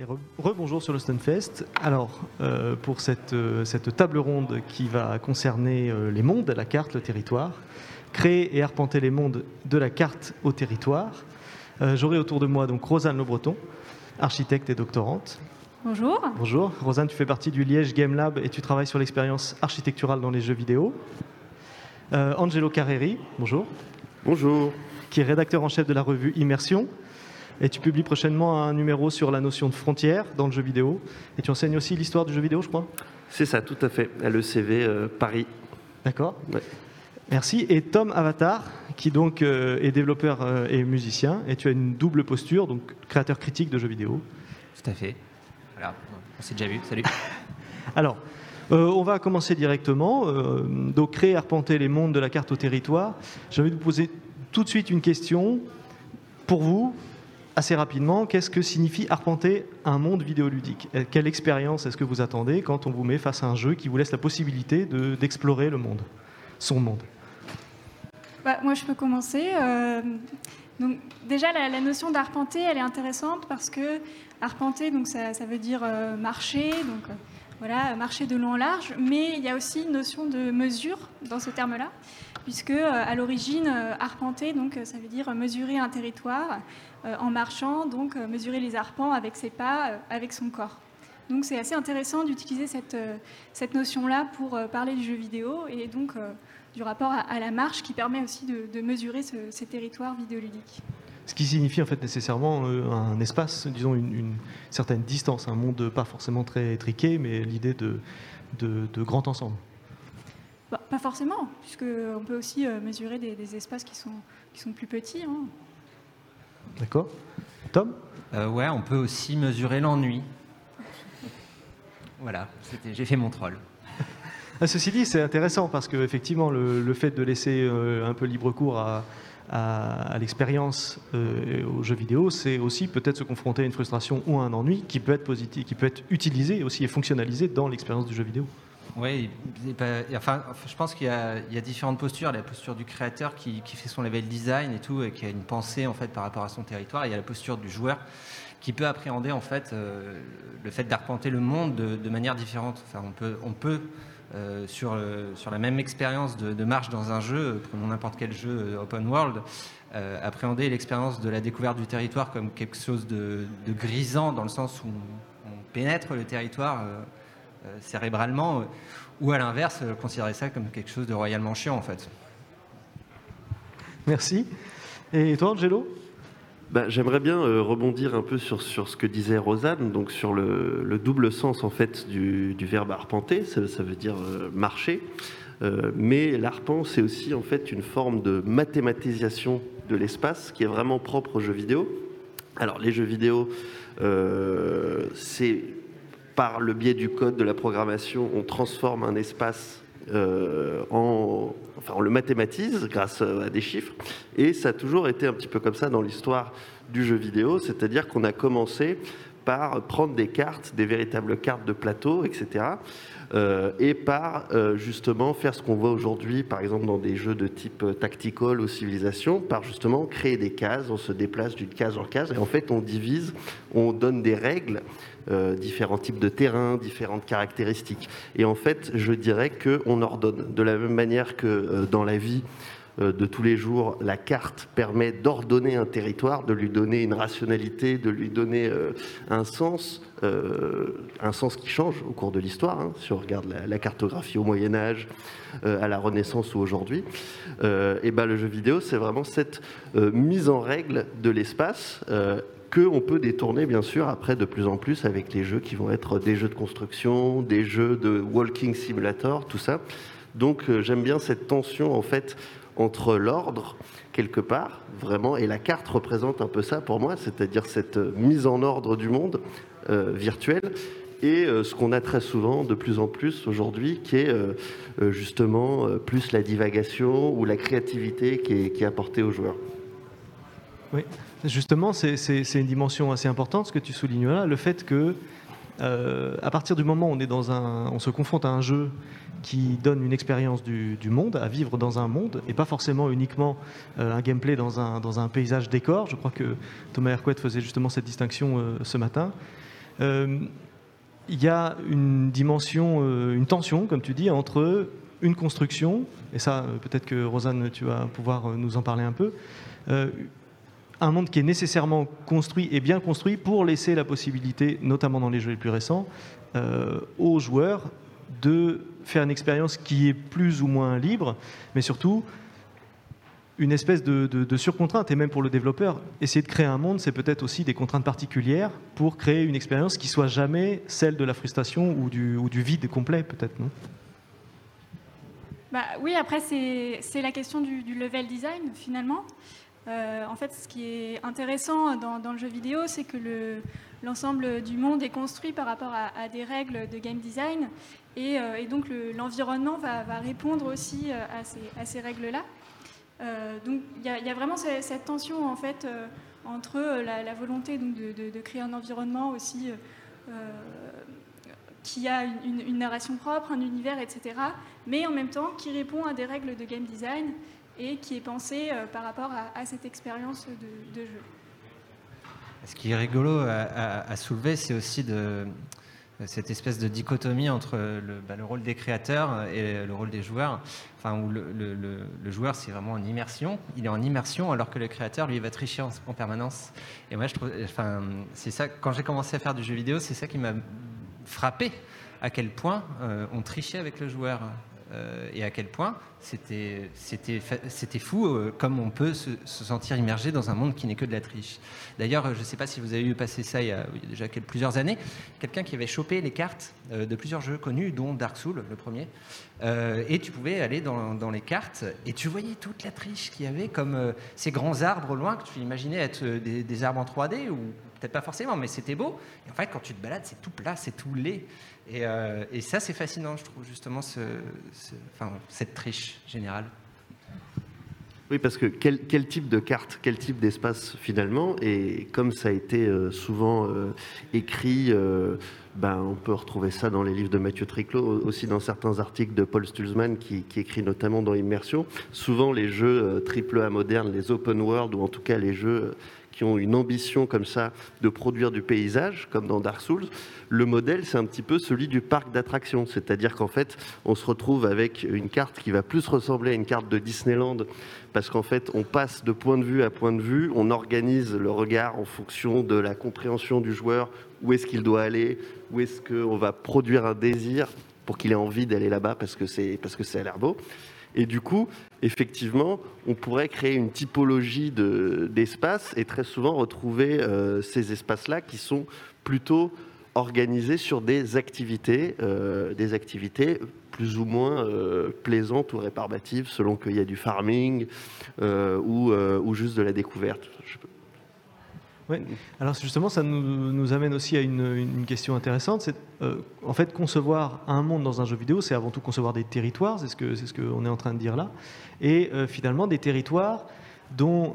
Et rebonjour sur le Stunfest. Alors, euh, pour cette, euh, cette, table ronde qui va concerner euh, les mondes, la carte, le territoire, créer et arpenter les mondes de la carte au territoire, j'aurai autour de moi donc Rosanne Le Breton, architecte et doctorante. Bonjour. Bonjour. Rosanne, tu fais partie du Liège Game Lab et tu travailles sur l'expérience architecturale dans les jeux vidéo. Angelo Carreri, bonjour. Bonjour. Qui est rédacteur en chef de la revue Immersion et tu publies prochainement un numéro sur la notion de frontière dans le jeu vidéo. Et tu enseignes aussi l'histoire du jeu vidéo, je crois C'est ça, tout à fait, à l'ECV euh, Paris. D'accord. Merci. Et Tom Avatar, qui donc euh, est développeur euh, et musicien, et tu as une double posture, donc créateur critique de jeux vidéo. Tout à fait. Voilà, on s'est déjà vu. Salut. Alors, on va commencer directement. donc, créer, arpenter les mondes de la carte au territoire. J'ai envie de vous poser tout de suite une question. Pour vous, assez rapidement, qu'est-ce que signifie arpenter un monde vidéoludique? Quelle expérience est-ce que vous attendez quand on vous met face à un jeu qui vous laisse la possibilité d'explorer le monde, son monde? Bah, Moi, je peux commencer. Euh, donc, déjà, la, notion d'arpenter, elle est intéressante parce que arpenter, donc ça, veut dire euh, marcher, donc euh, voilà, marcher de long en large, mais il y a aussi une notion de mesure dans ce terme-là, puisque à l'origine, arpenter, donc ça veut dire mesurer un territoire. Euh, en marchant, donc euh, mesurer les arpents avec ses pas, euh, avec son corps. Donc c'est assez intéressant d'utiliser cette, cette notion-là pour parler du jeu vidéo et donc du rapport à, la marche qui permet aussi de, mesurer ces territoires vidéoludiques. Ce qui signifie en fait nécessairement un espace, disons une, certaine distance, un monde pas forcément très triqué, mais l'idée de, de, grand ensemble. Bah, pas forcément, puisqu'on peut aussi mesurer des, espaces qui sont, qui sont plus petits. Hein. D'accord Tom euh, Ouais, on peut aussi mesurer l'ennui. Voilà, j'ai fait mon troll. Ah, ceci dit, c'est intéressant parce que effectivement, le, fait de laisser euh, un peu libre cours à, l'expérience euh, aux jeux vidéo, c'est aussi peut-être se confronter à une frustration ou à un ennui qui peut être positif, qui peut être utilisé aussi et fonctionnalisé dans l'expérience du jeu vidéo. Oui, enfin, je pense qu'il y, a différentes postures. La posture du créateur qui, fait son level design et tout, et qui a une pensée en fait par rapport à son territoire. il y a la posture du joueur qui peut appréhender en fait euh, le fait d'arpenter le monde de, manière différente. Enfin, on peut, peut euh, sur, la même expérience de, marche dans un jeu, prenons n'importe quel jeu euh, open world, appréhender l'expérience de la découverte du territoire comme quelque chose de, grisant dans le sens où on pénètre le territoire euh, cérébralement, euh, ou à l'inverse, euh, considérer ça comme quelque chose de royalement chiant en fait. Merci. Et toi, Angelo? Bah, J'aimerais bien rebondir un peu sur, sur ce que disait Rosanne, donc sur le, double sens en fait du, verbe arpenter, ça, veut dire marcher. mais l'arpent, c'est aussi en fait une forme de mathématisation de l'espace qui est vraiment propre aux jeux vidéo. Alors les jeux vidéo, c'est par le biais du code de la programmation, on transforme un espace euh, en, enfin, on le mathématise grâce à des chiffres. Et ça a toujours été un petit peu comme ça dans l'histoire du jeu vidéo, c'est-à-dire qu'on a commencé par prendre des cartes, des véritables cartes de plateau, etc. Euh, et par euh, justement faire ce qu'on voit aujourd'hui, par exemple dans des jeux de type tactical ou civilisation, par justement créer des cases, on se déplace d'une case en case, et en fait on divise, on donne des règles euh, différents types de terrains, différentes caractéristiques. Et en fait, je dirais qu'on ordonne. De la même manière que euh, dans la vie euh, de tous les jours, la carte permet d'ordonner un territoire, de lui donner une rationalité, de lui donner un sens, un sens qui change au cours de l'histoire. Hein, si on regarde la, cartographie au Moyen Âge, à la Renaissance ou aujourd'hui, et ben le jeu vidéo, c'est vraiment cette mise en règle de l'espace qu'on peut détourner bien sûr après de plus en plus avec les jeux qui vont être des jeux de construction, des jeux de walking simulator, tout ça. Donc euh, j'aime bien cette tension en fait entre l'ordre quelque part vraiment et la carte représente un peu ça pour moi, c'est-à-dire cette euh, mise en ordre du monde euh, virtuel et ce qu'on a très souvent de plus en plus aujourd'hui, qui est justement plus la divagation ou la créativité qui est, qui est apportée aux joueurs. Oui, justement, c'est une dimension assez importante, ce que tu soulignes là, le fait que, euh, à partir du moment où on, se confronte à un jeu qui donne une expérience du, monde, à vivre dans un monde, et pas forcément uniquement euh, un gameplay dans un, dans un paysage décor. Je crois que Thomas Hercouet faisait justement cette distinction euh, ce matin. il y a une dimension, une tension, comme tu dis, entre une construction, et ça peut-être que Rosanne, tu vas pouvoir nous en parler un peu, un monde qui est nécessairement construit et bien construit pour laisser la possibilité, notamment dans les jeux les plus récents, euh, aux joueurs de faire une expérience qui est plus ou moins libre, mais surtout une espèce de, surcontrainte, et même pour le développeur, essayer de créer un monde, c'est peut-être aussi des contraintes particulières pour créer une expérience qui soit jamais celle de la frustration ou du, vide complet, peut-être, non? Bah, Oui, après, c'est la question du, level design, finalement. Euh, en fait, ce qui est intéressant dans, le jeu vidéo, c'est que l'ensemble du monde est construit par rapport à, des règles de game design, et, euh, donc l'environnement va, répondre aussi euh, à ces, règles-là. donc il y, a vraiment cette, tension en fait entre la, volonté de, créer un environnement aussi qui a une, narration propre, un univers, etc., mais en même temps qui répond à des règles de game design et qui est pensé euh, par rapport à, cette expérience de, jeu. Ce qui est rigolo à, soulever, c'est aussi de, cette espèce de dichotomie entre le, bah, le, rôle des créateurs et le rôle des joueurs, enfin, où le, joueur, c'est vraiment en immersion. Il est en immersion alors que le créateur, lui, va tricher en, permanence. Et moi, je trouve, enfin, c'est ça, quand j'ai commencé à faire du jeu vidéo, c'est ça qui m'a frappé à quel point euh, on trichait avec le joueur. Euh, et à quel point c'était fou euh, comme on peut se, sentir immergé dans un monde qui n'est que de la triche. D'ailleurs, je ne sais pas si vous avez eu passé ça il y a, déjà plusieurs années, quelqu'un qui avait chopé les cartes euh, de plusieurs jeux connus, dont Dark Souls, le premier, et tu pouvais aller dans, les cartes et tu voyais toute la triche qu'il y avait, comme ces grands arbres loin que tu imaginais être des, arbres en 3D, ou peut-être pas forcément, mais c'était beau. Et en fait, quand tu te balades, c'est tout plat, c'est tout laid. Euh, et, ça, c'est fascinant, je trouve, justement, ce, cette triche Oui, parce que quel, type de carte, quel type d'espace finalement Et comme ça a été euh, souvent euh, écrit, ben, on peut retrouver ça dans les livres de Mathieu Triclot, aussi dans certains articles de Paul Stulzmann qui, qui écrit notamment dans Immersion. Souvent, les jeux triple A modernes, les open world, ou en tout cas les jeux qui ont une ambition comme ça de produire du paysage, comme dans Dark Souls, le modèle, c'est un petit peu celui du parc d'attractions. C'est-à-dire qu'en fait, on se retrouve avec une carte qui va plus ressembler à une carte de Disneyland, parce qu'en fait, on passe de point de vue à point de vue, on organise le regard en fonction de la compréhension du joueur, où est-ce qu'il doit aller, où est-ce qu'on va produire un désir pour qu'il ait envie d'aller là-bas parce que c'est parce que ça a l'air beau. Et du coup, effectivement, on pourrait créer une typologie d'espace et très souvent retrouver euh, ces espaces-là qui sont plutôt organisés sur des activités, euh, des activités plus ou moins euh, plaisantes ou réparbatives selon qu'il y a du farming ou, ou, juste de la découverte. Alors justement, ça nous, amène aussi à une, question intéressante. C'est euh, en fait concevoir un monde dans un jeu vidéo, c'est avant tout concevoir des territoires. C'est ce que qu'on est en train de dire là. Et euh, finalement, des territoires dont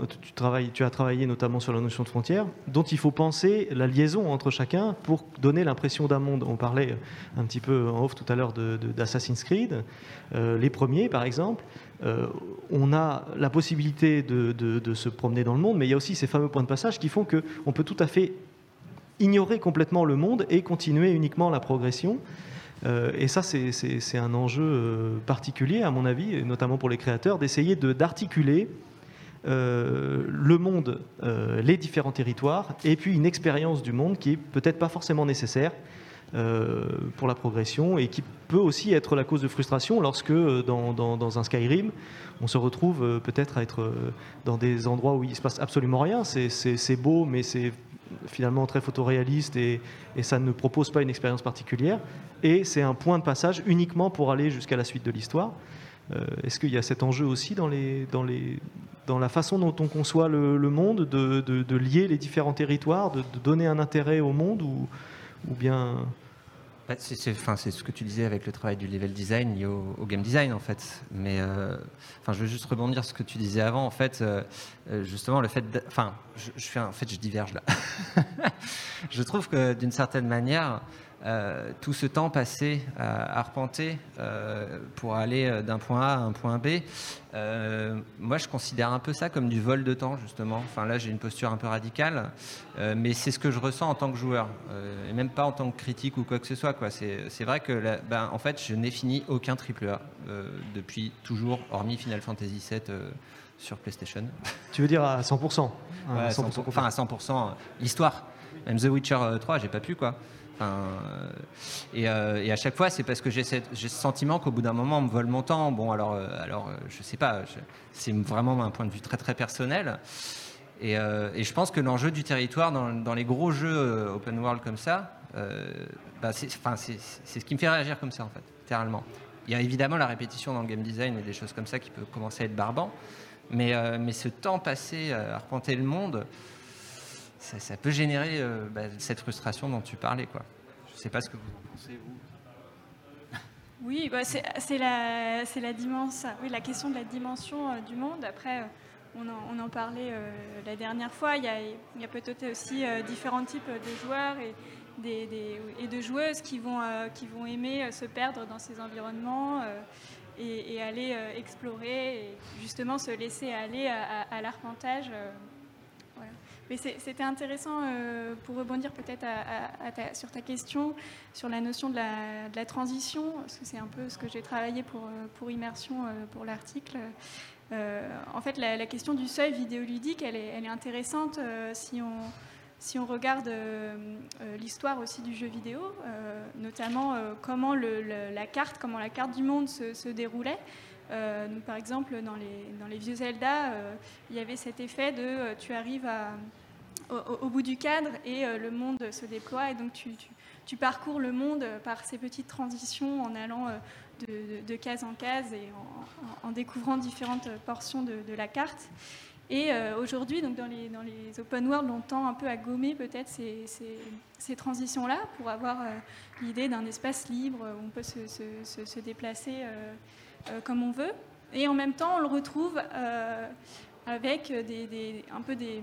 tu as travaillé notamment sur la notion de frontière, dont il faut penser la liaison entre chacun pour donner l'impression d'un monde. On parlait un petit peu en off tout à l'heure d'Assassin's Creed, euh, les premiers par exemple. Euh, on a la possibilité de, se promener dans le monde, mais il y a aussi ces fameux points de passage qui font qu'on peut tout à fait ignorer complètement le monde et continuer uniquement la progression. Euh, et ça, c'est un enjeu particulier, à mon avis, notamment pour les créateurs, d'essayer d'articuler euh, le monde, euh, les différents territoires, et puis une expérience du monde qui est peut-être pas forcément nécessaire euh, pour la progression et qui peut aussi être la cause de frustration lorsque dans, un Skyrim, on se retrouve peut-être à être dans des endroits où il se passe absolument rien. C'est beau, mais c'est finalement très photoréaliste et, ça ne propose pas une expérience particulière. Et c'est un point de passage uniquement pour aller jusqu'à la suite de l'histoire. Est-ce qu'il y a cet enjeu aussi dans la façon dont on conçoit le, monde, de, lier les différents territoires, de, donner un intérêt au monde ou, ou bien bah, c'est, ce que tu disais avec le travail du level design lié au, game design en fait. Mais euh, enfin, je veux juste rebondir sur ce que tu disais avant en fait. Euh, euh, justement, le fait, enfin, en fait, je diverge là. je trouve que d'une certaine manière, euh, tout ce temps passé à arpenter euh, pour aller euh, d'un point A à un point B, moi je considère un peu ça comme du vol de temps justement. Enfin là j'ai une posture un peu radicale, mais c'est ce que je ressens en tant que joueur, et même pas en tant que critique ou quoi que ce soit. Quoi. C'est, vrai que ben, en fait je n'ai fini aucun triple A depuis toujours, hormis Final Fantasy VII sur PlayStation. Tu veux dire à 100%, à 100%, Enfin à 100%, l'histoire. Même The Witcher 3, j'ai pas pu quoi. Euh, euh, et, à chaque fois, c'est parce que j'ai ce sentiment qu'au bout d'un moment, on me vole mon temps. Bon, alors, euh, alors je sais pas, c'est vraiment un point de vue très très personnel. Et, je pense que l'enjeu du territoire dans, les gros jeux open world comme ça, bah, c'est ce qui me fait réagir comme ça, en fait, littéralement. Il y a évidemment la répétition dans le game design et des choses comme ça qui peut commencer à être barbant. Mais, mais ce temps passé à arpenter le monde, ça, peut générer euh, bah, cette frustration dont tu parlais. Quoi. Je ne sais pas ce que vous en pensez, vous. Oui, bah, c'est la, oui, la question de la dimension euh, du monde. Après, euh, on, en, parlait la dernière fois. Il y a, peut-être aussi différents types de joueurs et, de joueuses qui vont, aimer se perdre dans ces environnements. Et, aller explorer et justement se laisser aller à l'arpentage c'était intéressant euh, pour rebondir peut-être sur ta question sur la notion de la, transition, parce que c'est un peu ce que j'ai travaillé pour, euh, Immersion, euh, pour l'article. en fait, la, question du seuil vidéoludique, elle est, intéressante si on, regarde l'histoire aussi du jeu vidéo, notamment comment la carte, comment la carte du monde se déroulait. Euh, par exemple, dans les, vieux Zelda, euh, il y avait cet effet de euh, tu arrives au, bout du cadre et le monde se déploie et donc tu, parcours le monde par ces petites transitions en allant de, case en case et en, découvrant différentes portions de, la carte. Et aujourd'hui, dans les, open world, on tend un peu à gommer peut-être ces, transitions-là pour avoir l'idée d'un espace libre où on peut se, déplacer comme on veut. Et en même temps, on le retrouve euh, avec des, un peu des,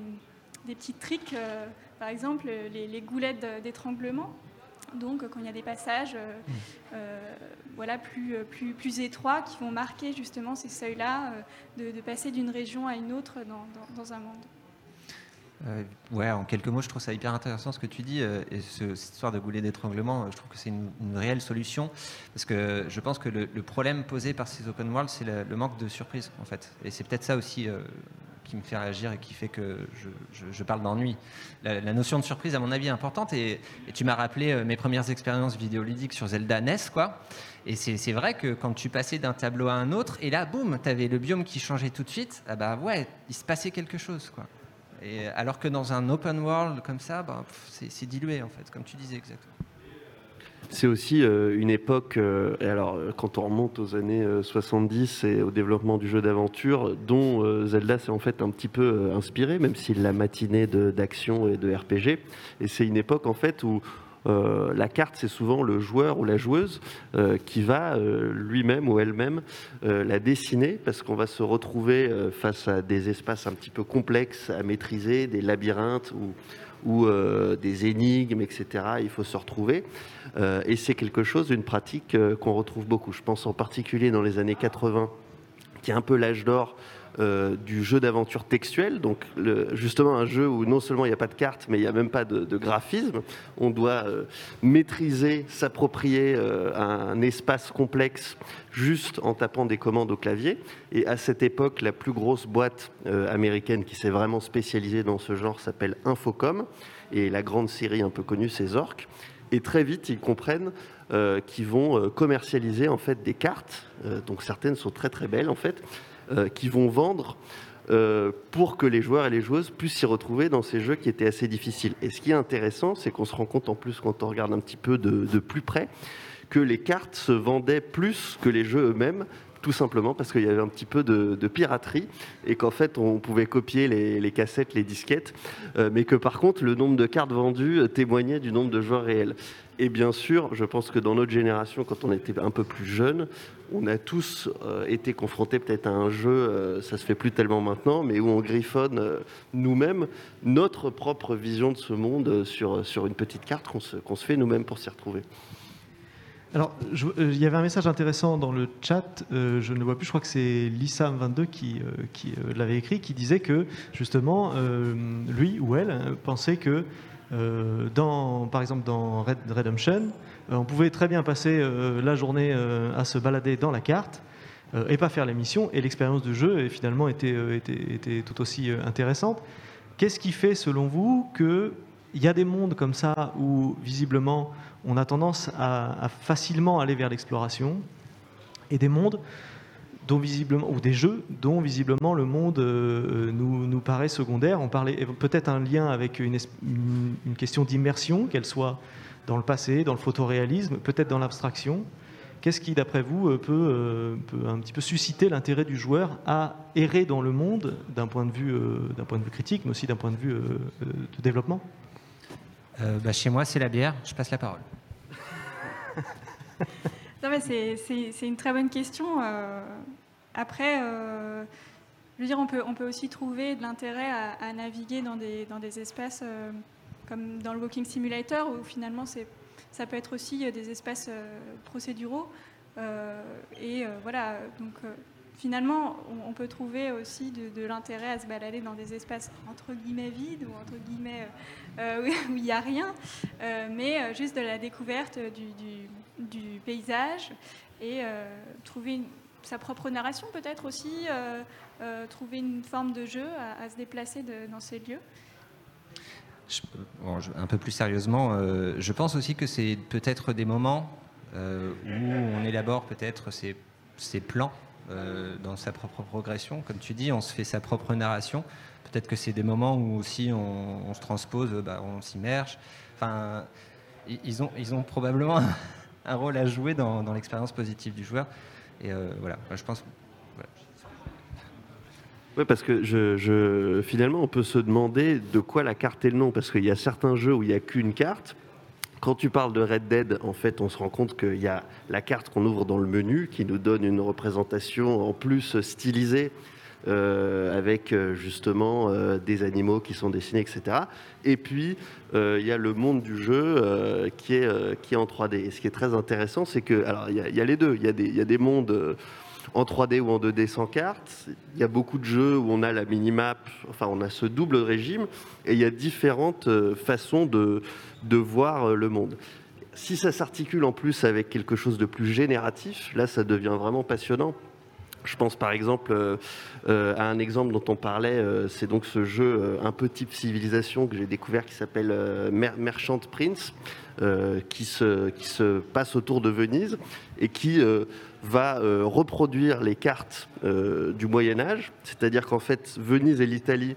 petits tricks, euh, par exemple les, goulettes d'étranglement. Donc, quand il y a des passages mmh. voilà, plus, plus, plus étroits qui vont marquer justement ces seuils-là, de, passer d'une région à une autre dans, dans un monde. Euh, ouais, en quelques mots, je trouve ça hyper intéressant ce que tu dis. Euh, et cette histoire de goulet d'étranglement, euh, je trouve que c'est une, réelle solution. Parce que je pense que le, problème posé par ces open world, c'est le, manque de surprise, en fait. Et c'est peut-être ça aussi qui me fait réagir et qui fait que je, parle d'ennui. La, notion de surprise, à mon avis, est importante. Et, tu m'as rappelé mes premières expériences vidéoludiques sur Zelda NES, quoi. Et c'est vrai que quand tu passais d'un tableau à un autre, et là, boum, tu avais le biome qui changeait tout de suite, ah bah ouais, il se passait quelque chose, quoi alors que dans un open world comme ça, bah, c'est dilué en fait, comme tu disais exactement. C'est aussi euh, une époque, euh, alors quand on remonte aux années 70 euh, et au développement du jeu d'aventure, dont Zelda s'est en fait un petit peu inspiré, même s'il l'a matiné d'action et de RPG. Et c'est une époque en fait où euh, la carte, c'est souvent le joueur ou la joueuse euh, qui va euh, lui-même ou elle-même la dessiner parce qu'on va se retrouver face à des espaces un petit peu complexes à maîtriser, des labyrinthes ou, des énigmes, etc. Il faut se retrouver. et c'est quelque chose, une pratique qu'on retrouve beaucoup. Je pense en particulier dans les années 80, qui est un peu l'âge d'or euh, du jeu d'aventure textuel, donc justement un jeu où non seulement il n'y a pas de carte, mais il n'y a même pas de, graphisme. On doit euh, maîtriser, s'approprier euh, un espace complexe juste en tapant des commandes au clavier. Et à cette époque, la plus grosse boîte américaine qui s'est vraiment spécialisée dans ce genre s'appelle Infocom, et la grande série un peu connue, c'est Zork. Et très vite, ils comprennent qu'ils vont commercialiser en fait des cartes. donc certaines sont très très belles en fait qui vont vendre euh, pour que les joueurs et les joueuses puissent s'y retrouver dans ces jeux qui étaient assez difficiles. Et ce qui est intéressant, c'est qu'on se rend compte en plus quand on regarde un petit peu de, plus près que les cartes se vendaient plus que les jeux eux-mêmes tout simplement parce qu'il y avait un petit peu de, piraterie et qu'en fait on pouvait copier les, cassettes, les disquettes, euh, mais que par contre le nombre de cartes vendues témoignait du nombre de joueurs réels. Et bien sûr, je pense que dans notre génération, quand on était un peu plus jeune, on a tous euh, été confrontés peut-être à un jeu, euh, ça se fait plus tellement maintenant, mais où on griffonne nous-mêmes notre propre vision de ce monde sur, sur une petite carte qu'on se, se fait nous-mêmes pour s'y retrouver. Alors, euh, il y avait un message intéressant dans le chat, euh, je ne le vois plus, je crois que c'est Lissam22 qui, euh, qui l'avait écrit, qui disait que justement, lui ou elle pensait que, dans, par exemple dans Red Redemption, on pouvait très bien passer la journée à se balader dans la carte et pas faire les missions, et l'expérience de jeu finalement était, était, tout aussi intéressante. Qu'est-ce qui fait, selon vous, qu'il y a des mondes comme ça où visiblement on a tendance à, facilement aller vers l'exploration et des mondes dont visiblement, ou des jeux dont visiblement le monde euh, nous, nous, paraît secondaire. On parlait peut-être un lien avec une, question d'immersion, qu'elle soit dans le passé, dans le photoréalisme, peut-être dans l'abstraction. Qu'est-ce qui, d'après vous, euh, peut, euh, peut, un petit peu susciter l'intérêt du joueur à errer dans le monde d'un point, de vue, d'un point de vue critique, mais aussi d'un point de vue de développement? Euh, bah, chez moi, c'est la bière. Je passe la parole. c'est une très bonne question. Euh, après, euh, je veux dire, on peut, on peut aussi trouver de l'intérêt à, naviguer dans des, dans des espaces comme dans le Walking Simulator, où finalement, ça peut être aussi des espaces procéduraux. et voilà, donc finalement, on, peut trouver aussi de, l'intérêt à se balader dans des espaces entre guillemets vides ou entre guillemets euh, où il n'y a rien, euh, mais euh, juste de la découverte du, paysage et trouver sa propre narration peut-être aussi, trouver une forme de jeu à, se déplacer dans ces lieux. un peu plus sérieusement, je pense aussi que c'est peut-être des moments où on élabore peut-être ses plans euh, dans sa propre progression. Comme tu dis, on se fait sa propre narration. Peut-être que c'est des moments où aussi on, se transpose, bah, on s'immerge. Enfin, ils ont, ils ont probablement un rôle à jouer dans, l'expérience positive du joueur. Et euh, voilà, je pense. Oui, parce que finalement, on peut se demander de quoi la carte est le nom, parce qu'il y a certains jeux où il n'y a qu'une carte, quand tu parles de Red Dead, en fait, on se rend compte qu'il y a la carte qu'on ouvre dans le menu qui nous donne une représentation en plus stylisée euh, avec euh, justement euh, des animaux qui sont dessinés, etc. Et puis, il y a le monde du jeu qui, est, qui en 3D. Et ce qui est très intéressant, c'est que, alors, il y, a les deux. Il y, y a des mondes en 3D ou en 2D sans carte. Il y a beaucoup de jeux où on a la minimap, enfin, on a ce double régime, et il y a différentes façons de voir euh, le monde. Si ça s'articule en plus avec quelque chose de plus génératif, là ça devient vraiment passionnant. Je pense par exemple euh, euh, à un exemple dont on parlait, c'est donc ce jeu un peu type civilisation que j'ai découvert qui s'appelle Merchant Prince, qui se passe autour de Venise et qui va reproduire les cartes du Moyen Âge, c'est-à-dire qu'en fait Venise et l'Italie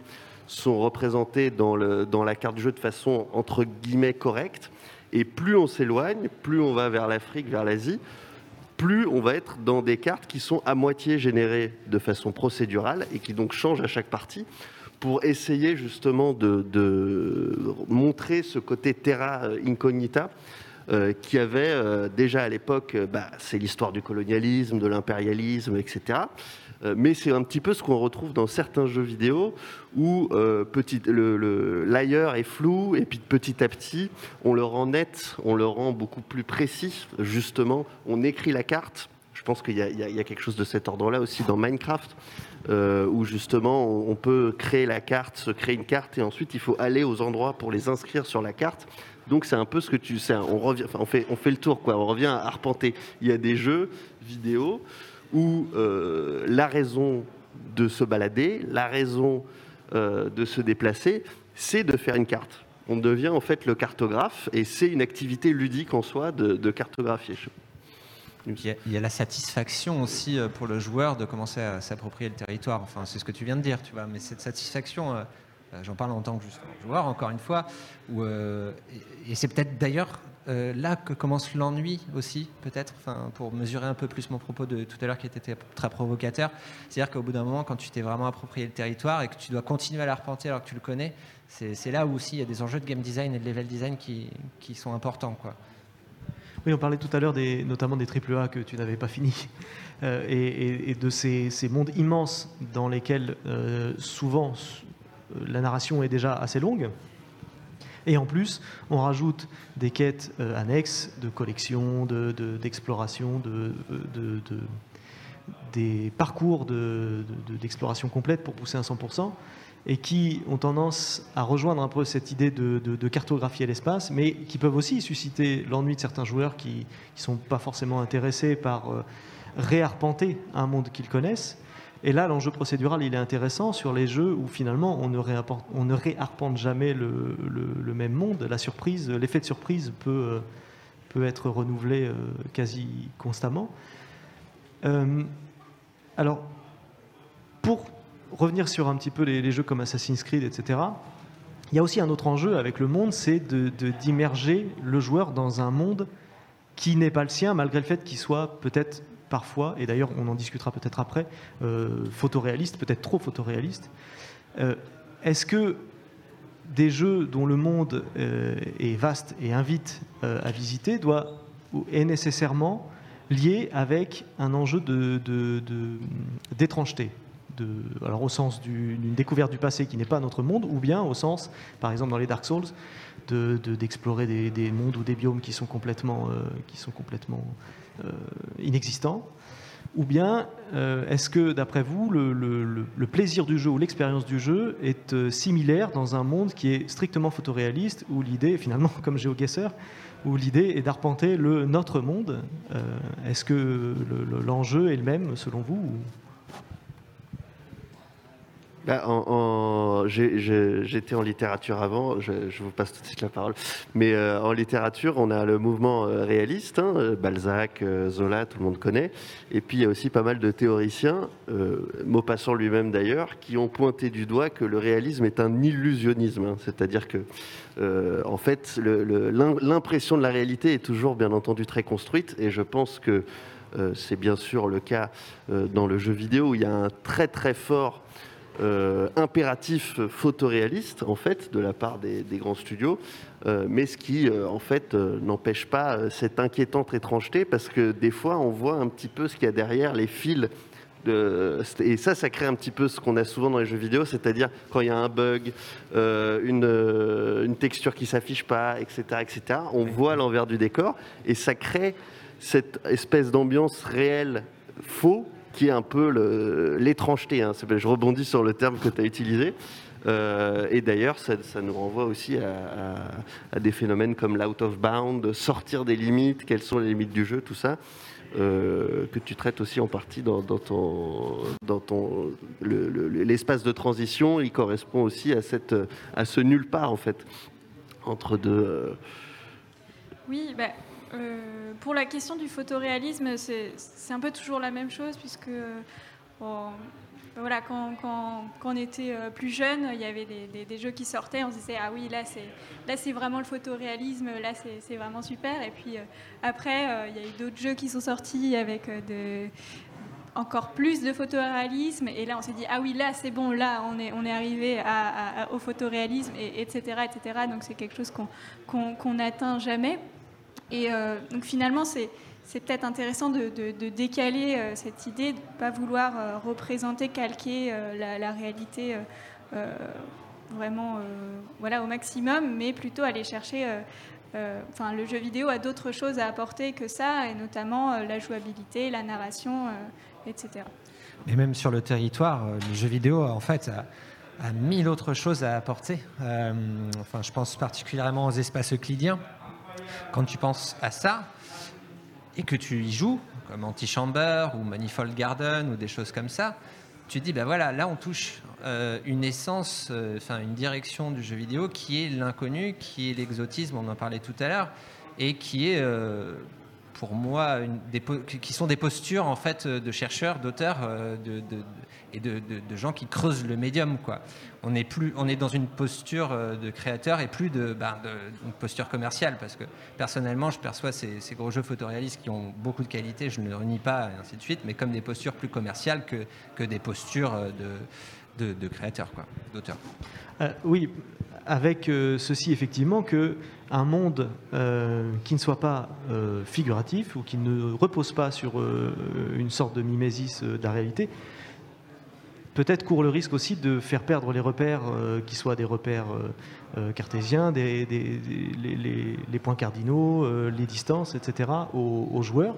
sont représentés dans, le, dans la carte de jeu de façon entre guillemets correcte. Et plus on s'éloigne, plus on va vers l'Afrique, vers l'Asie, plus on va être dans des cartes qui sont à moitié générées de façon procédurale et qui donc changent à chaque partie pour essayer justement de, montrer ce côté terra incognita euh, qui avait euh, déjà à l'époque, euh, bah, c'est l'histoire du colonialisme, de l'impérialisme, etc. Mais c'est un petit peu ce qu'on retrouve dans certains jeux vidéo où l'ailleurs est flou et puis petit à petit on le rend net, on le rend beaucoup plus précis. Justement, on écrit la carte. Je pense qu'il y, a quelque chose de cet ordre-là aussi dans Minecraft. Où justement on peut créer la carte, se créer une carte et ensuite il faut aller aux endroits pour les inscrire sur la carte. Donc c'est un peu ce que tu sais, on, fait, on fait le tour, quoi. on revient à arpenter. Il y a des jeux vidéo où euh, la raison de se balader, la raison euh, de se déplacer, c'est de faire une carte. On devient en fait le cartographe et c'est une activité ludique en soi de, cartographier. Il y, a, la satisfaction aussi euh, pour le joueur de commencer à s'approprier le territoire. Enfin, c'est ce que tu viens de dire, tu vois. Mais cette satisfaction, j'en parle en tant que joueur, encore une fois, et c'est peut-être d'ailleurs euh, là que commence l'ennui aussi, peut-être, pour mesurer un peu plus mon propos de tout à l'heure qui était très provocateur. C'est-à-dire qu'au bout d'un moment, quand tu t'es vraiment approprié le territoire et que tu dois continuer à l'arpenter alors que tu le connais, c'est là où aussi il y a des enjeux de game design et de level design qui, sont importants. Oui, on parlait tout à l'heure notamment des AAA que tu n'avais pas fini, euh, et, de ces, mondes immenses dans lesquels euh, souvent euh, la narration est déjà assez longue. Et en plus, on rajoute des quêtes annexes de collection, d'exploration, de, des parcours d'exploration complète pour pousser à 100% et qui ont tendance à rejoindre un peu cette idée de, cartographier l'espace, mais qui peuvent aussi susciter l'ennui de certains joueurs qui ne sont pas forcément intéressés par euh, réarpenter un monde qu'ils connaissent. Et là, l'enjeu procédural, il est intéressant sur les jeux où finalement on ne, réarpente jamais le, même monde. La surprise, l'effet de surprise peut, euh, être renouvelé euh, quasi constamment. alors, pour revenir sur un petit peu les, jeux comme Assassin's Creed, etc., il y a aussi un autre enjeu avec le monde, c'est d'immerger le joueur dans un monde qui n'est pas le sien, malgré le fait qu'il soit peut-être parfois, et d'ailleurs on en discutera peut-être après, euh, photoréaliste, peut-être trop photoréaliste. Euh, est-ce que des jeux dont le monde euh, est vaste et invite à visiter doit, est nécessairement lié avec un enjeu d'étrangeté alors au sens d'une découverte du passé qui n'est pas notre monde, ou bien au sens, par exemple dans les Dark Souls, d'explorer de, des, mondes ou des biomes qui sont complètement, euh, euh, inexistants. Ou bien euh, est-ce que, d'après vous, le, le, plaisir du jeu ou l'expérience du jeu est similaire dans un monde qui est strictement photoréaliste, où l'idée, finalement, comme GeoGuessr, où l'idée est d'arpenter le notre monde Est-ce que l'enjeu est le même selon vous bah, en, J'étais en littérature avant, je, vous passe tout de suite la parole. Mais euh, en littérature, on a le mouvement euh, réaliste, hein, Balzac, euh, Zola, tout le monde connaît. Et puis il y a aussi pas mal de théoriciens, Maupassant lui-même d'ailleurs, qui ont pointé du doigt que le réalisme est un illusionnisme. Hein. C'est-à-dire que, en fait, l'impression de la réalité est toujours, bien entendu, très construite. Et je pense que c'est bien sûr le cas dans le jeu vidéo où il y a un très très fort euh, impératif photoréaliste en fait de la part des, grands studios, euh, mais ce qui euh, en fait n'empêche pas cette inquiétante étrangeté parce que des fois on voit un petit peu ce qu'il y a derrière les fils. De, et ça, ça crée un petit peu ce qu'on a souvent dans les jeux vidéo, c'est-à-dire quand il y a un bug, une, une, texture qui s'affiche pas, etc., etc. On voit l'envers du décor et ça crée cette espèce d'ambiance réelle faux qui est un peu l'étrangeté. Hein. Je rebondis sur le terme que tu as utilisé. Euh, et d'ailleurs, ça, nous renvoie aussi à, des phénomènes comme l'out of bound, sortir des limites, quelles sont les limites du jeu, tout ça, euh, que tu traites aussi en partie dans, ton, dans ton, l'espace de transition. Il correspond aussi à, cette, à ce nulle part, en fait, entre deux. Euh, oui, ben, euh, pour la question du photoréalisme, c'est un peu toujours la même chose, puisque euh, voilà, quand, on était euh, plus jeune, il y avait des, jeux qui sortaient, on se disait ah oui là c'est vraiment le photoréalisme, là c'est vraiment super. Et puis après il y a eu d'autres jeux qui sont sortis avec encore plus de photoréalisme. Et là on s'est dit ah oui là c'est bon, là on est, on est arrivé au photoréalisme, et, etc etc. Donc c'est quelque chose qu'on n'atteint jamais. Et euh, donc finalement, c'est peut-être intéressant de, décaler euh, cette idée, de ne pas vouloir euh, représenter, calquer la, réalité vraiment voilà, au maximum, mais plutôt aller chercher. enfin, le jeu vidéo a d'autres choses à apporter que ça, et notamment la jouabilité, la narration, etc. Mais même sur le territoire, le jeu vidéo, en fait, a, mille autres choses à apporter. enfin, je pense particulièrement aux espaces euclidiens. Quand tu penses à ça et que tu y joues, comme Antichamber ou Manifold Garden ou des choses comme ça, tu dis, ben voilà, là on touche euh, une essence, euh, enfin une direction du jeu vidéo qui est l'inconnu, qui est l'exotisme, on en parlait tout à l'heure, et qui est, euh, pour moi, qui sont des postures en fait de chercheurs, d'auteurs de, et de, gens qui creusent le médium. On, est on est dans une posture de créateur et plus de, ben, posture commerciale, parce que personnellement, je perçois ces, gros jeux photoréalistes qui ont beaucoup de qualité, je ne le renie pas, et ainsi de suite, mais comme des postures plus commerciales que, que des postures de, de, créateurs, d'auteurs. oui, avec euh, ceci effectivement que un monde euh, qui ne soit pas euh, figuratif ou qui ne repose pas sur une sorte de mimésis de la réalité, peut-être court le risque aussi de faire perdre les repères qui soient des repères cartésiens, des, les, points cardinaux, les distances, etc., aux, joueurs.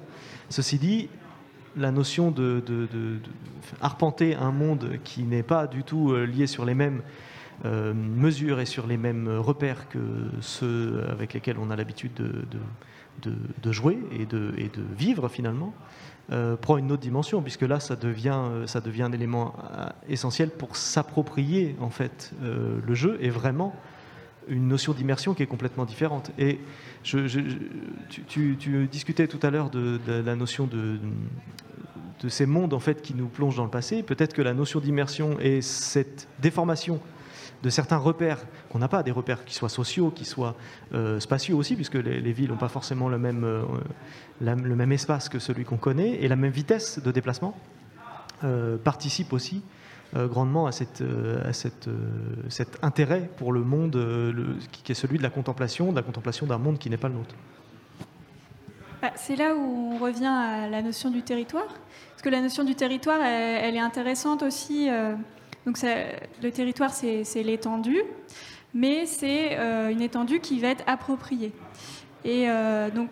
Ceci dit, la notion de, arpenter un monde qui n'est pas du tout lié sur les mêmes euh, mesures et sur les mêmes repères que ceux avec lesquels on a l'habitude de, de, jouer et de, vivre finalement, euh, prend une autre dimension, puisque là, ça devient, ça devient un élément euh, essentiel pour s'approprier en fait le jeu et vraiment une notion d'immersion qui est complètement différente. Et je, tu, tu, discutais tout à l'heure de, de, la notion de, de ces mondes en fait qui nous plongent dans le passé. Peut-être que la notion d'immersion et cette déformation de certains repères qu'on n'a pas, des repères qui soient sociaux, qui soient euh, spatiaux aussi, puisque les, villes n'ont pas forcément le même, euh, le même espace que celui qu'on connaît, et la même vitesse de déplacement, euh, participe aussi grandement à, à cette, cet intérêt pour le monde qui est celui de la contemplation, de la contemplation d'un monde qui n'est pas le nôtre. Bah, c'est là où on revient à la notion du territoire, parce que la notion du territoire, elle est intéressante aussi donc le territoire, c'est l'étendue, mais c'est euh, une étendue qui va être appropriée. Et euh, donc,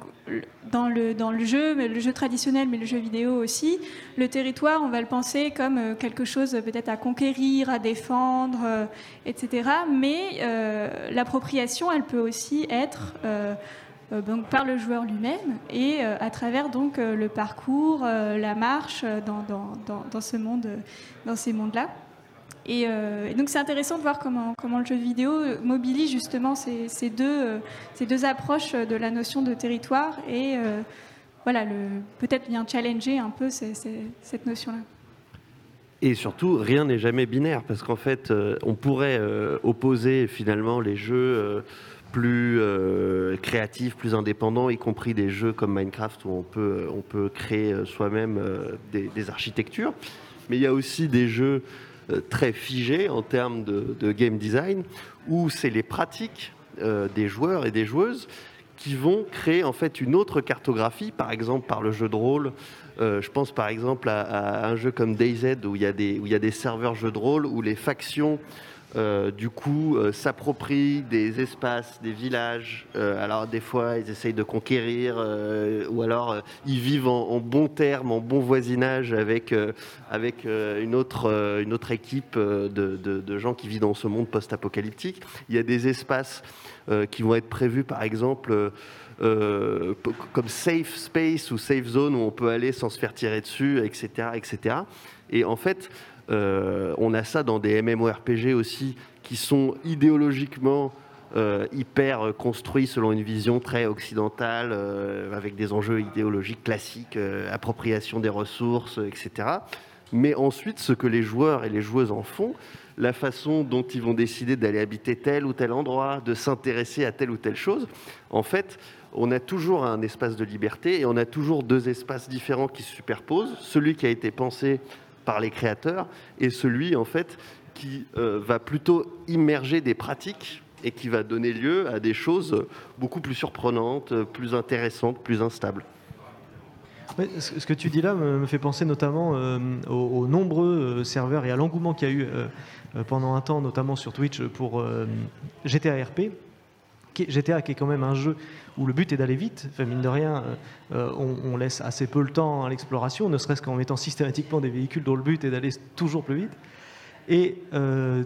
dans le, jeu, le jeu traditionnel, mais le jeu vidéo aussi, le territoire, on va le penser comme euh, quelque chose peut-être à conquérir, à défendre, etc. Mais l'appropriation, elle peut aussi être donc par le joueur lui-même et à travers donc le parcours, la marche dans ce monde, dans ces mondes-là. Euh, et, donc c'est intéressant de voir comment, le jeu vidéo mobilise justement ces, deux, euh, ces deux approches de la notion de territoire et euh, voilà, peut-être vient challenger un peu cette notion-là. Et surtout, rien n'est jamais binaire, parce qu'en fait, on pourrait opposer finalement les jeux plus créatifs, plus indépendants, y compris des jeux comme Minecraft où on peut, on peut créer soi-même des, architectures. Mais il y a aussi des jeux euh, très figé en termes de, game design, où c'est les pratiques euh, des joueurs et des joueuses qui vont créer en fait une autre cartographie, par exemple par le jeu de rôle. Euh, je pense par exemple à, un jeu comme DayZ où il y a des, où il y a des serveurs jeux de rôle où les factions euh, du coup, euh, s'approprient des espaces, des villages. Euh, alors, des fois, ils essayent de conquérir, ou alors ils vivent en, bon terme, en bon voisinage avec, avec une, autre, une autre équipe de, de, gens qui vivent dans ce monde post-apocalyptique. Il y a des espaces qui vont être prévus, par exemple. comme safe space ou safe zone où on peut aller sans se faire tirer dessus, etc., etc. Et en fait, on a ça dans des MMORPG aussi qui sont idéologiquement euh, hyper construits selon une vision très occidentale, euh, avec des enjeux idéologiques classiques, appropriation des ressources, etc. Mais ensuite, ce que les joueurs et les joueuses en font, la façon dont ils vont décider d'aller habiter tel ou tel endroit, de s'intéresser à telle ou telle chose, en fait, on a toujours un espace de liberté et on a toujours deux espaces différents qui se superposent. Celui qui a été pensé par les créateurs et celui en fait qui euh, va plutôt immerger des pratiques et qui va donner lieu à des choses beaucoup plus surprenantes, plus intéressantes, plus instables. ce que tu dis là me, fait penser notamment euh, aux, nombreux euh, serveurs et à l'engouement qu'il y a eu pendant un temps, notamment sur Twitch, pour GTA RP. GTA qui est quand même un jeu où le but est d'aller vite. Enfin, mine de rien, euh, on, laisse assez peu le temps à l'exploration, ne serait-ce qu'en mettant systématiquement des véhicules dont le but est d'aller toujours plus vite. Et euh,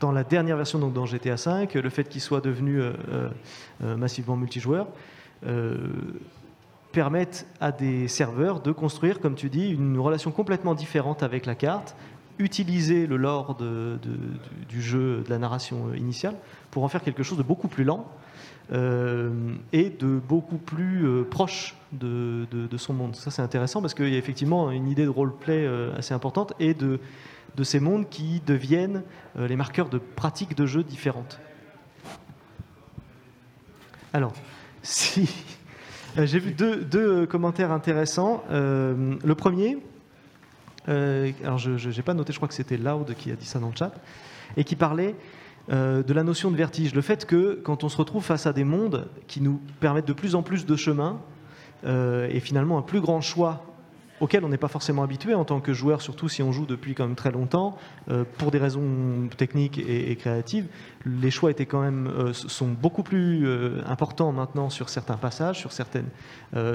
dans la dernière version, donc dans GTA V, le fait qu'il soit devenu euh, massivement multijoueur permettent à des serveurs de construire, comme tu dis, une relation complètement différente avec la carte, utiliser le lore du jeu, de la narration initiale, pour en faire quelque chose de beaucoup plus lent, et de beaucoup plus proche de, son monde. Ça, c'est intéressant parce qu'il y a effectivement une idée de roleplay assez importante et de, de ces mondes qui deviennent les marqueurs de pratiques de jeu différentes. Alors, si. J'ai vu deux, commentaires intéressants. le premier, alors je n'ai pas noté, je crois que c'était Loud qui a dit ça dans le chat, et qui parlait euh, de la notion de vertige. Le fait que quand on se retrouve face à des mondes qui nous permettent de plus en plus de chemins euh, et finalement un plus grand choix auquel on n'est pas forcément habitué en tant que joueur, surtout si on joue depuis quand même très longtemps, euh, pour des raisons techniques et, créatives, les choix étaient quand même sont beaucoup plus importants maintenant sur certains passages, sur certaines,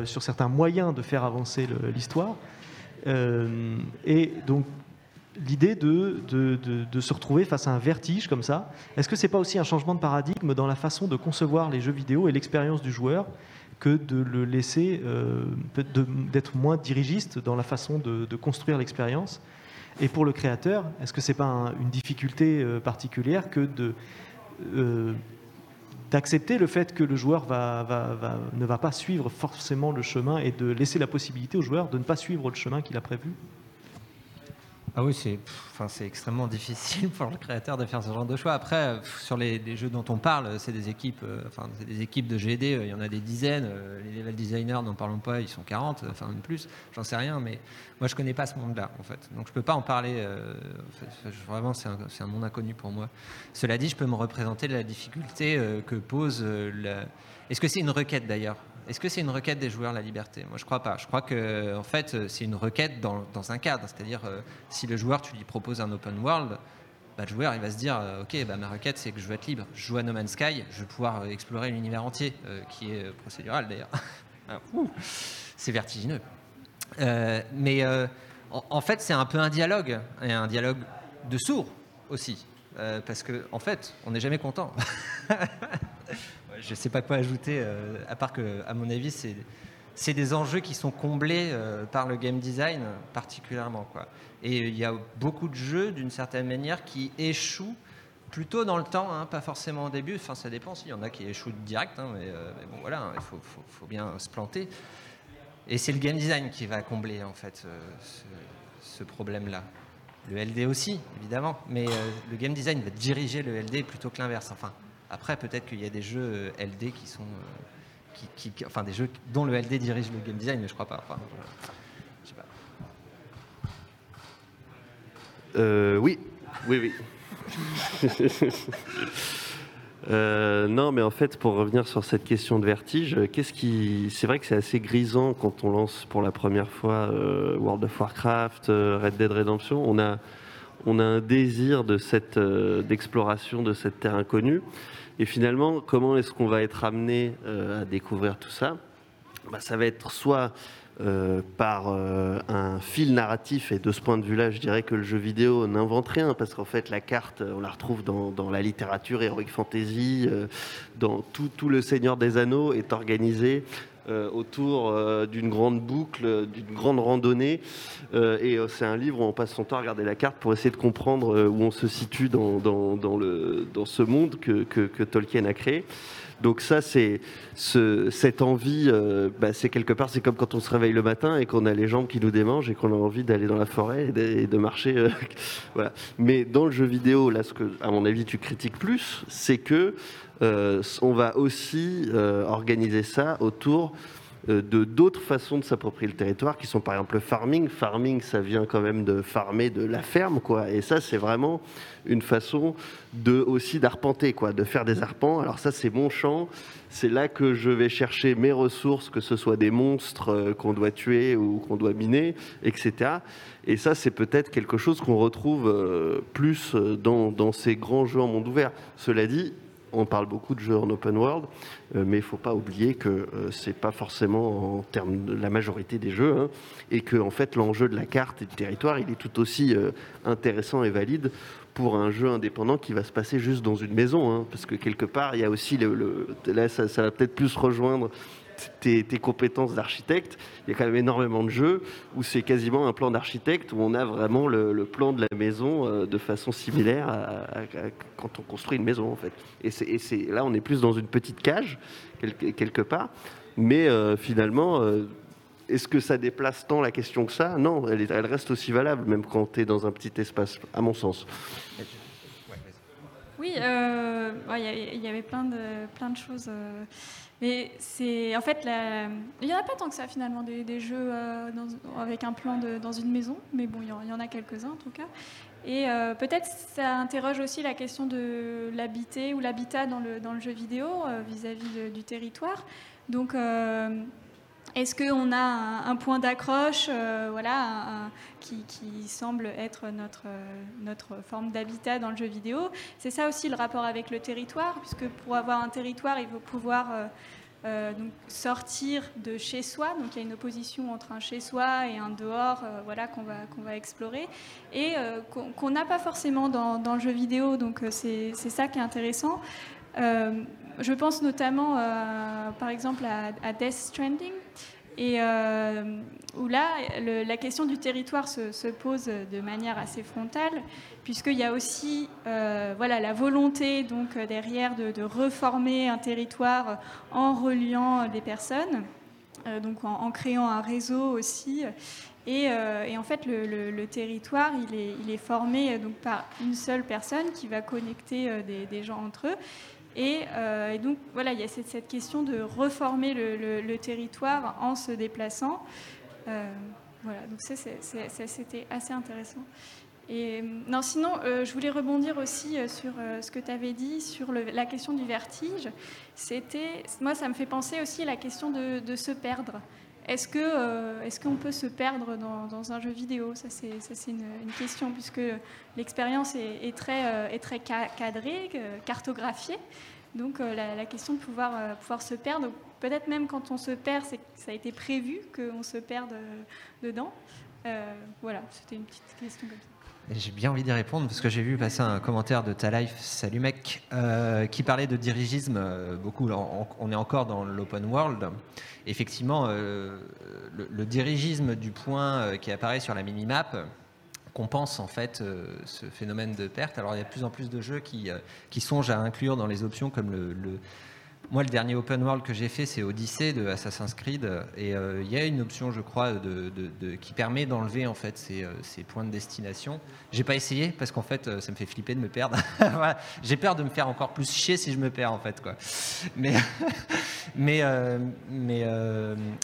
sur certains moyens de faire avancer l'histoire. Et donc l'idée de, de, se retrouver face à un vertige comme ça, est-ce que c'est pas aussi un changement de paradigme dans la façon de concevoir les jeux vidéo et l'expérience du joueur que de le laisser, euh, d'être moins dirigiste dans la façon de, construire l'expérience? Et pour le créateur, est-ce que c'est pas une difficulté euh, particulière que de euh, d'accepter le fait que le joueur va, va, ne va pas suivre forcément le chemin et de laisser la possibilité au joueur de ne pas suivre le chemin qu'il a prévu ah oui, c'est enfin, extrêmement difficile pour le créateur de faire ce genre de choix. Après, sur les, jeux dont on parle, c'est des équipes, euh, enfin, des équipes de GD, euh, il y en a des dizaines. Euh, les level designers, n'en parlons pas, ils sont 40, enfin même plus, j'en sais rien, mais moi je connais pas ce monde-là en fait. Donc je peux pas en parler, vraiment c'est un, un, monde inconnu pour moi. Cela dit, je peux me représenter la difficulté que pose la... Est-ce que c'est une requête d'ailleurs? Est-ce que c'est une requête des joueurs la liberté? Moi, je crois pas. Je crois que en fait, c'est une requête dans, un cadre. C'est-à-dire, euh, si le joueur, tu lui proposes un open world, bah, le joueur, il va se dire, euh, ok, bah, ma requête, c'est que je veux être libre. Je joue à No Man's Sky, je vais pouvoir euh, explorer l'univers entier, qui est procédural d'ailleurs. Ah, c'est vertigineux. mais en, fait, c'est un peu un dialogue, et un dialogue de sourds aussi, parce qu'en en fait, on n'est jamais content. je ne sais pas quoi ajouter, euh, à part que, à mon avis, c'est des enjeux qui sont comblés euh, par le game design particulièrement. Et il y a beaucoup de jeux, d'une certaine manière, qui échouent plutôt dans le temps, hein, pas forcément au début. Enfin, ça dépend. S'il y en a qui échouent direct, hein, euh, mais, bon, voilà, il faut, bien se planter. Et c'est le game design qui va combler en fait ce, problème-là. Le LD aussi, évidemment, mais le game design va diriger le LD plutôt que l'inverse. Enfin, après, peut-être qu'il y a des jeux euh, LD qui sont. Euh, qui, enfin, des jeux dont le LD dirige le game design, mais je crois pas. Enfin, je sais pas. Euh, oui, oui, oui. non, mais en fait, pour revenir sur cette question de vertige, qu'est-ce qui, c'est vrai que c'est assez grisant quand on lance pour la première fois World of Warcraft, Red Dead Redemption. On a, on a un désir de cette, d'exploration de cette terre inconnue. Et finalement, comment est-ce qu'on va être amené euh, à découvrir tout ça? Bah, Ça va être soit euh, par euh, un fil narratif, et de ce point de vue-là, je dirais que le jeu vidéo n'invente rien, parce qu'en fait, la carte, on la retrouve dans, dans la littérature Heroic Fantasy, dans tout, tout, le Seigneur des Anneaux est organisé euh, autour euh, d'une grande boucle, d'une grande randonnée. Euh, et c'est un livre où on passe son temps à regarder la carte pour essayer de comprendre où on se situe dans, le, dans ce monde que, que, Tolkien a créé. Donc ça, c'est ce, cette envie, bah, c'est quelque part, c'est comme quand on se réveille le matin et qu'on a les jambes qui nous démangent et qu'on a envie d'aller dans la forêt et de, marcher. voilà. Mais dans le jeu vidéo, là, ce que, à mon avis, tu critiques plus, c'est que on va aussi euh, organiser ça autour euh, de d'autres façons de s'approprier le territoire qui sont par exemple le farming. Farming, ça vient quand même de farmer de la ferme, quoi. Et ça, c'est vraiment une façon de aussi d'arpenter, quoi, de faire des arpents. Alors ça, c'est mon champ. C'est là que je vais chercher mes ressources, que ce soit des monstres qu'on doit tuer ou qu'on doit miner, etc. Et ça, c'est peut-être quelque chose qu'on retrouve plus dans, dans ces grands jeux en monde ouvert. Cela dit, on parle beaucoup de jeux en open world, euh, mais il ne faut pas oublier que euh, ce n'est pas forcément en termes de la majorité des jeux, hein, et que en fait l'enjeu de la carte et du territoire, il est tout aussi euh, intéressant et valide pour un jeu indépendant qui va se passer juste dans une maison, hein, parce que quelque part, il y a aussi le, là, ça, va peut-être plus rejoindre tes, compétences d'architecte, il y a quand même énormément de jeux où c'est quasiment un plan d'architecte, où on a vraiment le, plan de la maison euh, de façon similaire à, quand on construit une maison en fait. Et, c'est, là, on est plus dans une petite cage, quelque, part, mais euh, finalement... Euh, est-ce que ça déplace tant la question que ça? Non, elle, reste aussi valable, même quand tu es dans un petit espace, à mon sens. Oui, il y, avait plein de, plein de choses. Euh, mais c'est en fait, il n'y en a pas tant que ça finalement des, jeux euh, avec un plan dans une maison, mais bon, il y, en a quelques-uns en tout cas. Et peut-être ça interroge aussi la question de l'habiter ou l'habitat dans le, dans le jeu vidéo vis-à-vis du territoire. Donc est-ce qu'on a un, point d'accroche euh, voilà, qui, semble être notre, euh, notre forme d'habitat dans le jeu vidéo? C'est ça aussi le rapport avec le territoire, puisque pour avoir un territoire, il faut pouvoir euh, sortir de chez soi. Donc il y a une opposition entre un chez soi et un dehors voilà, qu'on va, qu'on va explorer, et qu'on n'a pas forcément dans, le jeu vidéo. Donc c'est ça qui est intéressant. Je pense notamment, par exemple, à Death Stranding, euh, où là, la question du territoire se, pose de manière assez frontale, puisqu'il y a aussi euh, voilà, la volonté donc, derrière de, reformer un territoire en reliant des personnes, euh, donc en, créant un réseau aussi. Et, en fait, le, territoire, il est, formé donc, par une seule personne qui va connecter des gens entre eux. Euh, et, donc, voilà, il y a cette, question de reformer le, territoire en se déplaçant. Euh, voilà, donc ça, c'était assez intéressant. Et, non, sinon, euh, je voulais rebondir aussi sur ce que tu avais dit sur la question du vertige. C'était, moi, ça me fait penser aussi à la question de se perdre. Est-ce que euh, est-ce qu'on peut se perdre dans, un jeu vidéo? Ça c'est une, question puisque l'expérience est, très euh, est très cadrée, euh, cartographiée. Donc la, question de pouvoir pouvoir se perdre, peut-être même quand on se perd, ça a été prévu qu'on se perde dedans. voilà, c'était une petite question comme ça. J'ai bien envie d'y répondre parce que j'ai vu passer un commentaire de ta life, salut mec, euh, qui parlait de dirigisme. Euh, beaucoup, on, est encore dans l'open world. Effectivement, euh, le, dirigisme du point qui apparaît sur la minimap compense en fait ce phénomène de perte. Alors il y a de plus en plus de jeux qui, qui songent à inclure dans les options comme le moi, le dernier open world que j'ai fait, c'est Odyssey de Assassin's Creed. Et euh, il y a une option, je crois, qui permet d'enlever en fait ces, euh, ces, points de destination. J'ai pas essayé parce qu'en fait, euh, ça me fait flipper de me perdre. J'ai peur de me faire encore plus chier si je me perds en fait, quoi. Mais, mais,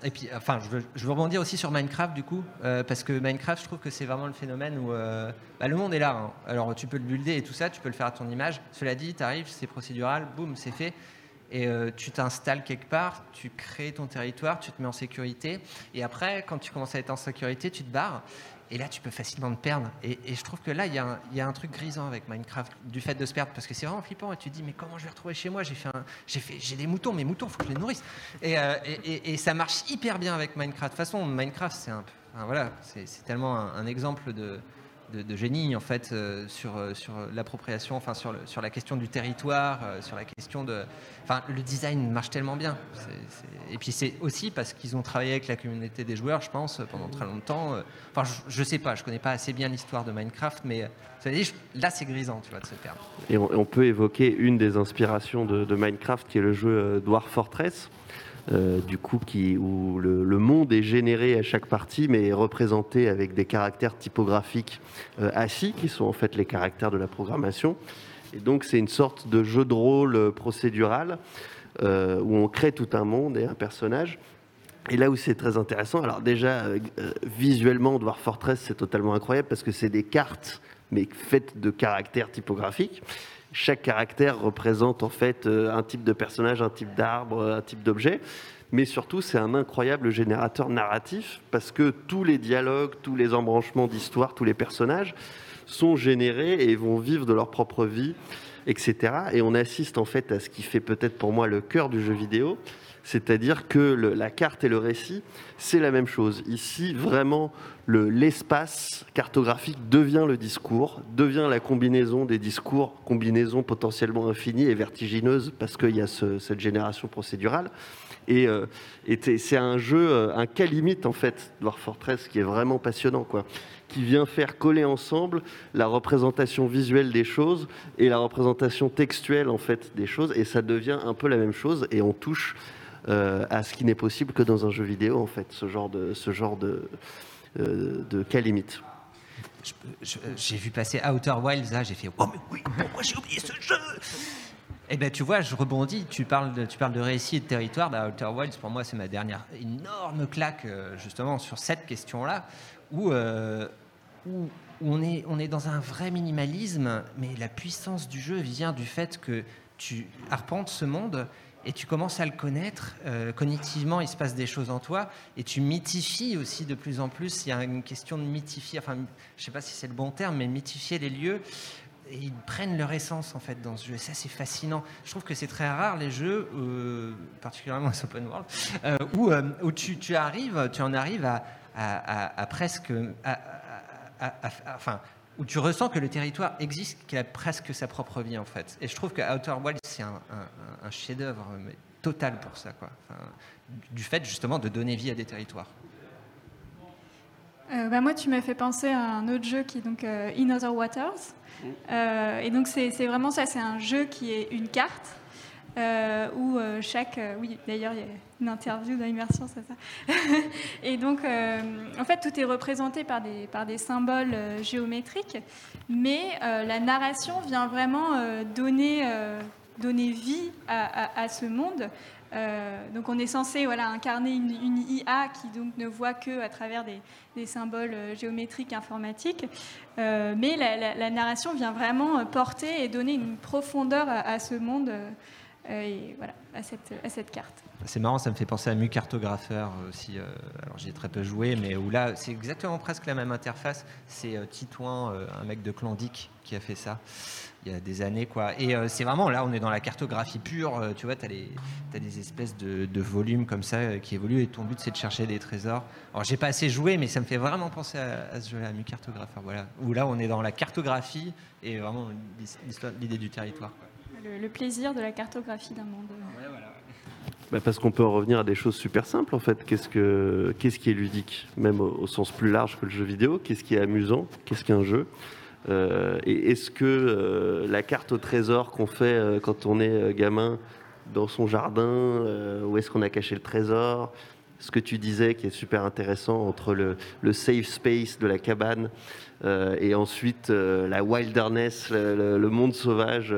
et puis, enfin, je veux, je veux, rebondir aussi sur Minecraft du coup, parce que Minecraft, je trouve que c'est vraiment le phénomène où bah, le monde est là. Hein. Alors, tu peux le builder et tout ça, tu peux le faire à ton image. Cela dit, tu arrives, c'est procédural, boum, c'est fait et euh, tu t'installes quelque part, tu crées ton territoire, tu te mets en sécurité, et après, quand tu commences à être en sécurité, tu te barres, et là, tu peux facilement te perdre. Et, je trouve que là, il y, a un truc grisant avec Minecraft, du fait de se perdre, parce que c'est vraiment flippant, et tu te dis, mais comment je vais retrouver chez moi? J'ai fait, j'ai fait, j'ai des moutons, mes moutons, il faut que je les nourrisse. Euh, et, ça marche hyper bien avec Minecraft. De toute façon, Minecraft, c'est voilà, c'est tellement un exemple de de, génie en fait euh, sur, euh, sur l'appropriation, enfin sur, sur la question du territoire, euh, sur la question de, enfin le design marche tellement bien. Et puis c'est aussi parce qu'ils ont travaillé avec la communauté des joueurs, je pense, pendant très longtemps. Enfin, je, ne sais pas, je connais pas assez bien l'histoire de Minecraft, mais là c'est grisant, tu vois, de se perdre. Et on, peut évoquer une des inspirations de, de, Minecraft, qui est le jeu Dwarf Fortress. Euh, du coup, où le, monde est généré à chaque partie, mais est représenté avec des caractères typographiques euh, assis, qui sont en fait les caractères de la programmation. Et donc, c'est une sorte de jeu de rôle procédural euh, où on crée tout un monde et un personnage. Et là où c'est très intéressant, alors déjà, visuellement, Dwarf Fortress, c'est totalement incroyable parce que c'est des cartes, mais faites de caractères typographiques chaque caractère représente en fait euh, un type de personnage, un type d'arbre, un type d'objet. Mais surtout, c'est un incroyable générateur narratif parce que tous les dialogues, tous les embranchements d'histoire, tous les personnages sont générés et vont vivre de leur propre vie, etc. Et on assiste en fait à ce qui fait peut-être pour moi le cœur du jeu vidéo, c'est-à-dire que la carte et le récit, c'est la même chose. Ici, vraiment, l'espace cartographique devient le discours, devient la combinaison des discours, combinaison potentiellement infinie et vertigineuse parce qu'il y a cette génération procédurale. Et, c'est un jeu, un cas limite en fait, Dwarf Fortress, qui est vraiment passionnant, quoi qui vient faire coller ensemble la représentation visuelle des choses et la représentation textuelle en fait des choses et ça devient un peu la même chose et on touche euh, à ce qui n'est possible que dans un jeu vidéo en fait ce genre de ce genre de euh, de limite. J'ai vu passer Outer Wilds là, j'ai fait oh mais oui pourquoi j'ai oublié ce jeu? Eh ben, tu vois, je rebondis. Tu parles de, tu parles de récit et de territoire. Bah, Outer Wilds, pour moi, c'est ma dernière énorme claque, euh, justement, sur cette question-là, où, où on est, on est dans un vrai minimalisme, mais la puissance du jeu vient du fait que tu arpentes ce monde et tu commences à le connaître. Euh, cognitivement, il se passe des choses en toi et tu mythifies aussi de plus en plus. Il y a une question de mythifier, enfin, je ne sais pas si c'est le bon terme, mais mythifier les lieux. Et ils prennent leur essence en fait dans ce jeu. Et ça, c'est fascinant. Je trouve que c'est très rare les jeux, euh, particulièrement les open world, euh, où, tu, arrives, tu en arrives à, à, à presque enfin, où tu ressens que le territoire existe, qu'il a presque sa propre vie en fait. Et je trouve que Outer Wilds c'est un, chef-d'œuvre total pour ça, quoi. du fait justement de donner vie à des territoires. Euh, bah moi, tu m'as fait penser à un autre jeu qui est donc euh, In Other Waters. Mm. Euh, et donc c'est vraiment ça, c'est un jeu qui est une carte euh, où euh, chaque... Euh, oui, d'ailleurs, il y a une interview d'immersion, c'est ça. et donc, en fait, tout est représenté par des, par des symboles géométriques, mais la narration vient vraiment donner, donner vie à, ce monde. donc on est censé voilà, incarner une, IA qui donc ne voit que à travers des, des symboles géométriques informatiques, mais la, narration vient vraiment porter et donner une profondeur à, à ce monde et voilà, à cette, carte. C'est marrant, ça me fait penser à Mu Cartographeur aussi. Euh, alors j'y ai très peu joué, mais où là, c'est exactement presque la même interface. C'est euh, Titouan, un mec de Clandic, qui a fait ça il y a des années. quoi. Et c'est vraiment là, on est dans la cartographie pure. tu vois, tu as, des espèces de, volumes comme ça qui évoluent et ton but c'est de chercher des trésors. Alors j'ai pas assez joué, mais ça me fait vraiment penser à, ce jeu-là, Mu Cartographeur. Voilà. Où là, on est dans la cartographie et vraiment l'idée du territoire. Le, plaisir de la cartographie d'un monde. Bah, parce qu'on peut en revenir à des choses super simples en fait. Qu'est-ce, que, qu'est-ce qui est ludique, même au, sens plus large que le jeu vidéo? Qu'est-ce qui est amusant? Qu'est-ce qu'un jeu? Euh, Et est-ce que euh, la carte au trésor qu'on fait euh, quand on est gamin dans son jardin, où est-ce qu'on a caché le trésor? Ce que tu disais qui est super intéressant entre le, safe space de la cabane et ensuite la wilderness, le, le monde sauvage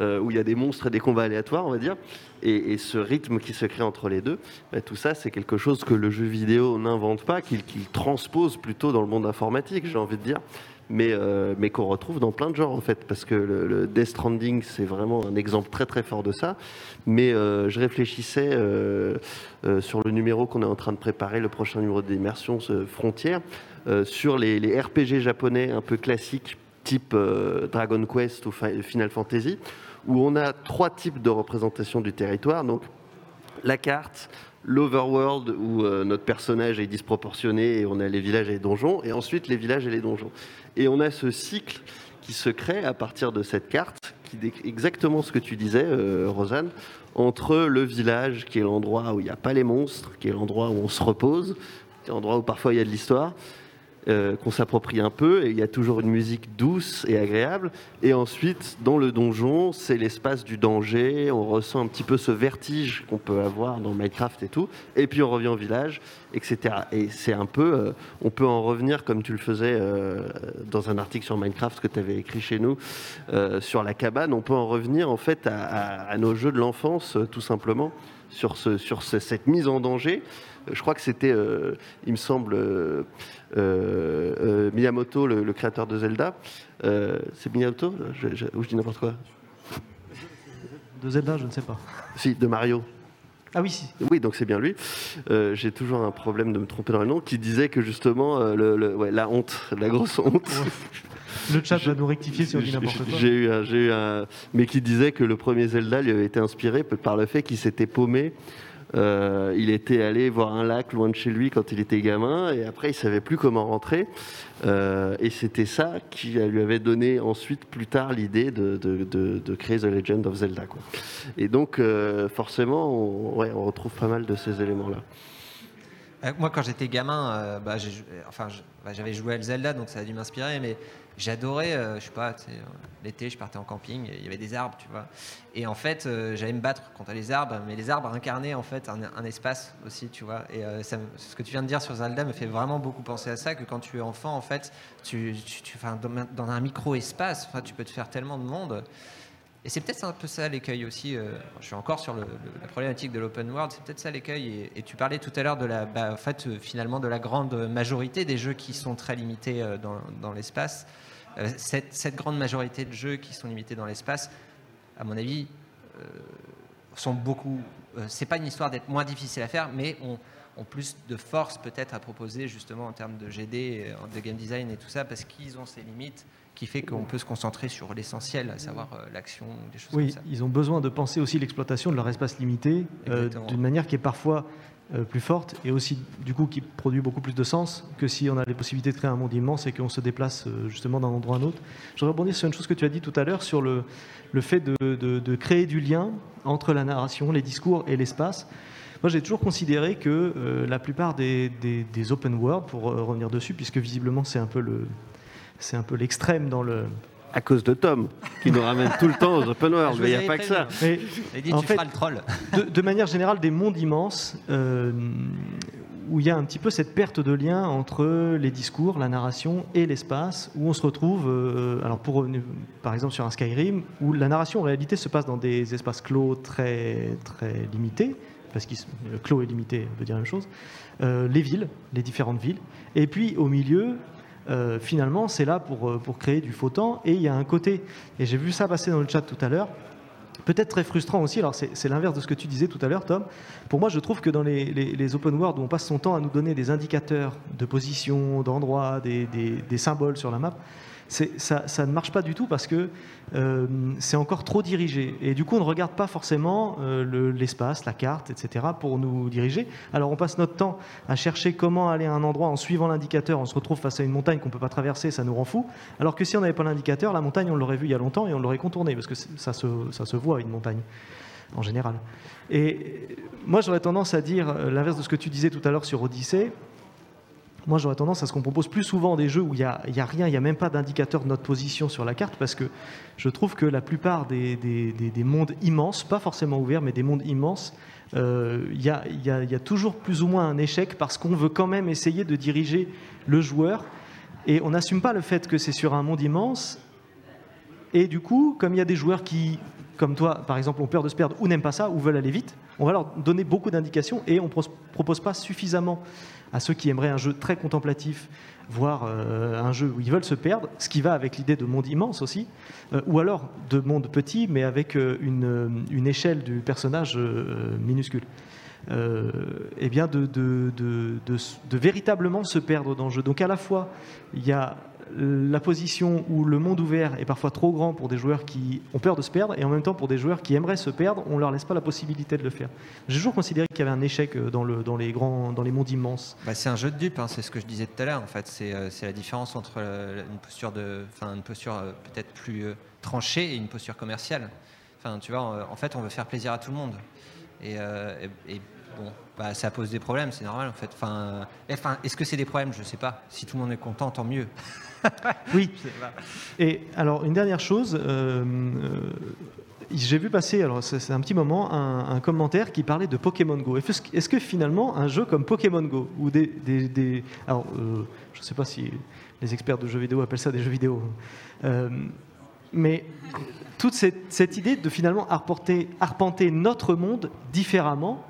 euh, où il y a des monstres et des combats aléatoires, on va dire, et, ce rythme qui se crée entre les deux, bah, tout ça, c'est quelque chose que le jeu vidéo n'invente pas, qu'il transpose plutôt dans le monde informatique, j'ai envie de dire. Mais, euh, mais qu'on retrouve dans plein de genres en fait, parce que le, Death Stranding c'est vraiment un exemple très très fort de ça. Mais euh, je réfléchissais sur le numéro qu'on est en train de préparer, le prochain numéro d'immersion Frontière, sur les, RPG japonais un peu classiques type Dragon Quest ou Final Fantasy, où on a trois types de représentation du territoire. Donc la carte, l'overworld où euh, notre personnage est disproportionné et on a les villages et les donjons, et ensuite les villages et les donjons. Et on a ce cycle qui se crée à partir de cette carte, qui décrit exactement ce que tu disais, euh, Rosanne, entre le village, qui est l'endroit où il n'y a pas les monstres, qui est l'endroit où on se repose, qui est l'endroit où parfois il y a de l'histoire, euh, qu'on s'approprie un peu, et il y a toujours une musique douce et agréable. Et ensuite, dans le donjon, c'est l'espace du danger, on ressent un petit peu ce vertige qu'on peut avoir dans Minecraft et tout, et puis on revient au village, etc. Et c'est un peu, euh, on peut en revenir comme tu le faisais euh, dans un article sur Minecraft que tu avais écrit chez nous, sur la cabane, on peut en revenir en fait à, nos jeux de l'enfance, tout simplement, sur, ce, sur cette mise en danger je crois que c'était, il me semble, Miyamoto, le, créateur de Zelda. c'est Miyamoto Ou je dis n'importe quoi De Zelda, je ne sais pas. Si, de Mario. Ah oui, si. Oui, donc c'est bien lui. J'ai toujours un problème de me tromper dans le nom, qui disait que justement, la honte, la grosse honte. Le chat va nous rectifier si on dit n'importe quoi. J'ai eu, j'ai eu un, mais qui disait que le premier Zelda lui avait été inspiré par le fait qu'il s'était paumé Euh, il était allé voir un lac loin de chez lui quand il était gamin, et après il savait plus comment rentrer. Euh, et c'était ça qui lui avait donné ensuite, plus tard, l'idée de, de, créer The Legend of Zelda. Quoi. Et donc, euh, forcément, on, ouais, on retrouve pas mal de ces éléments-là. Moi, quand j'étais gamin, bah, bah, j'avais joué à Zelda, donc ça a dû m'inspirer, mais j'adorais, euh, je sais pas, euh, l'été, je partais en camping, il y avait des arbres, tu vois. Et en fait, euh, j'allais me battre contre les arbres, mais les arbres incarnaient en fait un, espace aussi, tu vois. Et ce que tu viens de dire sur Zelda me fait vraiment beaucoup penser à ça, que quand tu es enfant, en fait, tu, tu, dans, un micro-espace, tu peux te faire tellement de monde. Et c'est peut-être un peu ça l'écueil aussi. je suis encore sur la problématique de l'open world. C'est peut-être ça l'écueil. Et, tu parlais tout à l'heure de la, bah, fait, finalement, de la grande majorité des jeux qui sont très limités dans, dans l'espace. Euh, cette, grande majorité de jeux qui sont limités dans l'espace, à mon avis, euh, sont beaucoup. Euh, c'est pas une histoire d'être moins difficile à faire, mais ont, plus de force peut-être à proposer justement en termes de GD, de game design et tout ça, parce qu'ils ont ces limites qui fait qu'on peut se concentrer sur l'essentiel, à savoir l'action, des choses oui, comme ça. ils ont besoin de penser aussi l'exploitation de leur espace limité d'une manière qui est parfois euh, plus forte et aussi du coup qui produit beaucoup plus de sens que si on a les possibilités de créer un monde immense et qu'on se déplace euh, justement d'un endroit à un autre. Je voudrais rebondir sur une chose que tu as dit tout à l'heure sur le, le fait de, de, créer du lien entre la narration, les discours et l'espace. Moi, j'ai toujours considéré que euh, la plupart des, des, des, open world, pour revenir dessus, puisque visiblement c'est un peu le, c'est un peu l'extrême dans le, à cause de Tom, qui nous ramène tout le temps aux open world. Mais il n'y a pas que ça. dit, en tu fait, le troll. De, manière générale, des mondes immenses euh, où il y a un petit peu cette perte de lien entre les discours, la narration et l'espace, où on se retrouve, euh, alors pour revenir par exemple sur un Skyrim, où la narration en réalité se passe dans des espaces clos très, très limités, parce que le clos est limité, on veut dire la même chose, euh, les villes, les différentes villes, et puis au milieu, euh, finalement, c'est là pour, euh, pour créer du faux temps. Et il y a un côté, et j'ai vu ça passer dans le chat tout à l'heure, peut-être très frustrant aussi. Alors, c'est l'inverse de ce que tu disais tout à l'heure, Tom. Pour moi, je trouve que dans les, les, open world où on passe son temps à nous donner des indicateurs de position, d'endroit, des, des, symboles sur la map, ça, ne marche pas du tout parce que euh, c'est encore trop dirigé. Et du coup, on ne regarde pas forcément euh, l'espace, la carte, etc. pour nous diriger. Alors, on passe notre temps à chercher comment aller à un endroit en suivant l'indicateur. On se retrouve face à une montagne qu'on ne peut pas traverser, ça nous rend fou. Alors que si on n'avait pas l'indicateur, la montagne, on l'aurait vue il y a longtemps et on l'aurait contournée parce que ça se, ça se voit, une montagne, en général. Et moi, j'aurais tendance à dire euh, l'inverse de ce que tu disais tout à l'heure sur Odyssée. Moi, j'aurais tendance à ce qu'on propose plus souvent des jeux où il n'y a, rien, il n'y a même pas d'indicateur de notre position sur la carte, parce que je trouve que la plupart des, des, mondes immenses, pas forcément ouverts, mais des mondes immenses, euh, il y, y, a, toujours plus ou moins un échec parce qu'on veut quand même essayer de diriger le joueur, et on n'assume pas le fait que c'est sur un monde immense, et du coup, comme il y a des joueurs qui, comme toi, par exemple, ont peur de se perdre ou n'aiment pas ça, ou veulent aller vite, on va leur donner beaucoup d'indications et on ne propose pas suffisamment à ceux qui aimeraient un jeu très contemplatif, voire euh, un jeu où ils veulent se perdre, ce qui va avec l'idée de monde immense aussi, euh, ou alors de monde petit, mais avec euh, une, échelle du personnage minuscule. eh bien de, véritablement se perdre dans le jeu. Donc à la fois, il y a la position où le monde ouvert est parfois trop grand pour des joueurs qui ont peur de se perdre, et en même temps pour des joueurs qui aimeraient se perdre, on ne leur laisse pas la possibilité de le faire. J'ai toujours considéré qu'il y avait un échec euh, dans, le, dans, les, grands, dans les mondes immenses. Bah, c'est un jeu de dupe, hein, c'est ce que je disais tout à l'heure. En fait, c'est euh, la différence entre euh, une posture, de, une posture peut-être plus tranchée et une posture commerciale. Tu vois, en fait, on veut faire plaisir à tout le monde. Et, bon, bah, ça pose des problèmes, c'est normal en fait. Enfin est-ce que c'est des problèmes? Je ne sais pas. Si tout le monde est content, tant mieux. oui. Et alors, une dernière chose. Euh, euh, j'ai vu passer, alors c'est un petit moment, un, commentaire qui parlait de Pokémon Go. Est-ce que finalement un jeu comme Pokémon Go ou des, alors euh, je ne sais pas si les experts de jeux vidéo appellent ça des jeux vidéo, mais toute cette, idée de finalement arpenter notre monde différemment,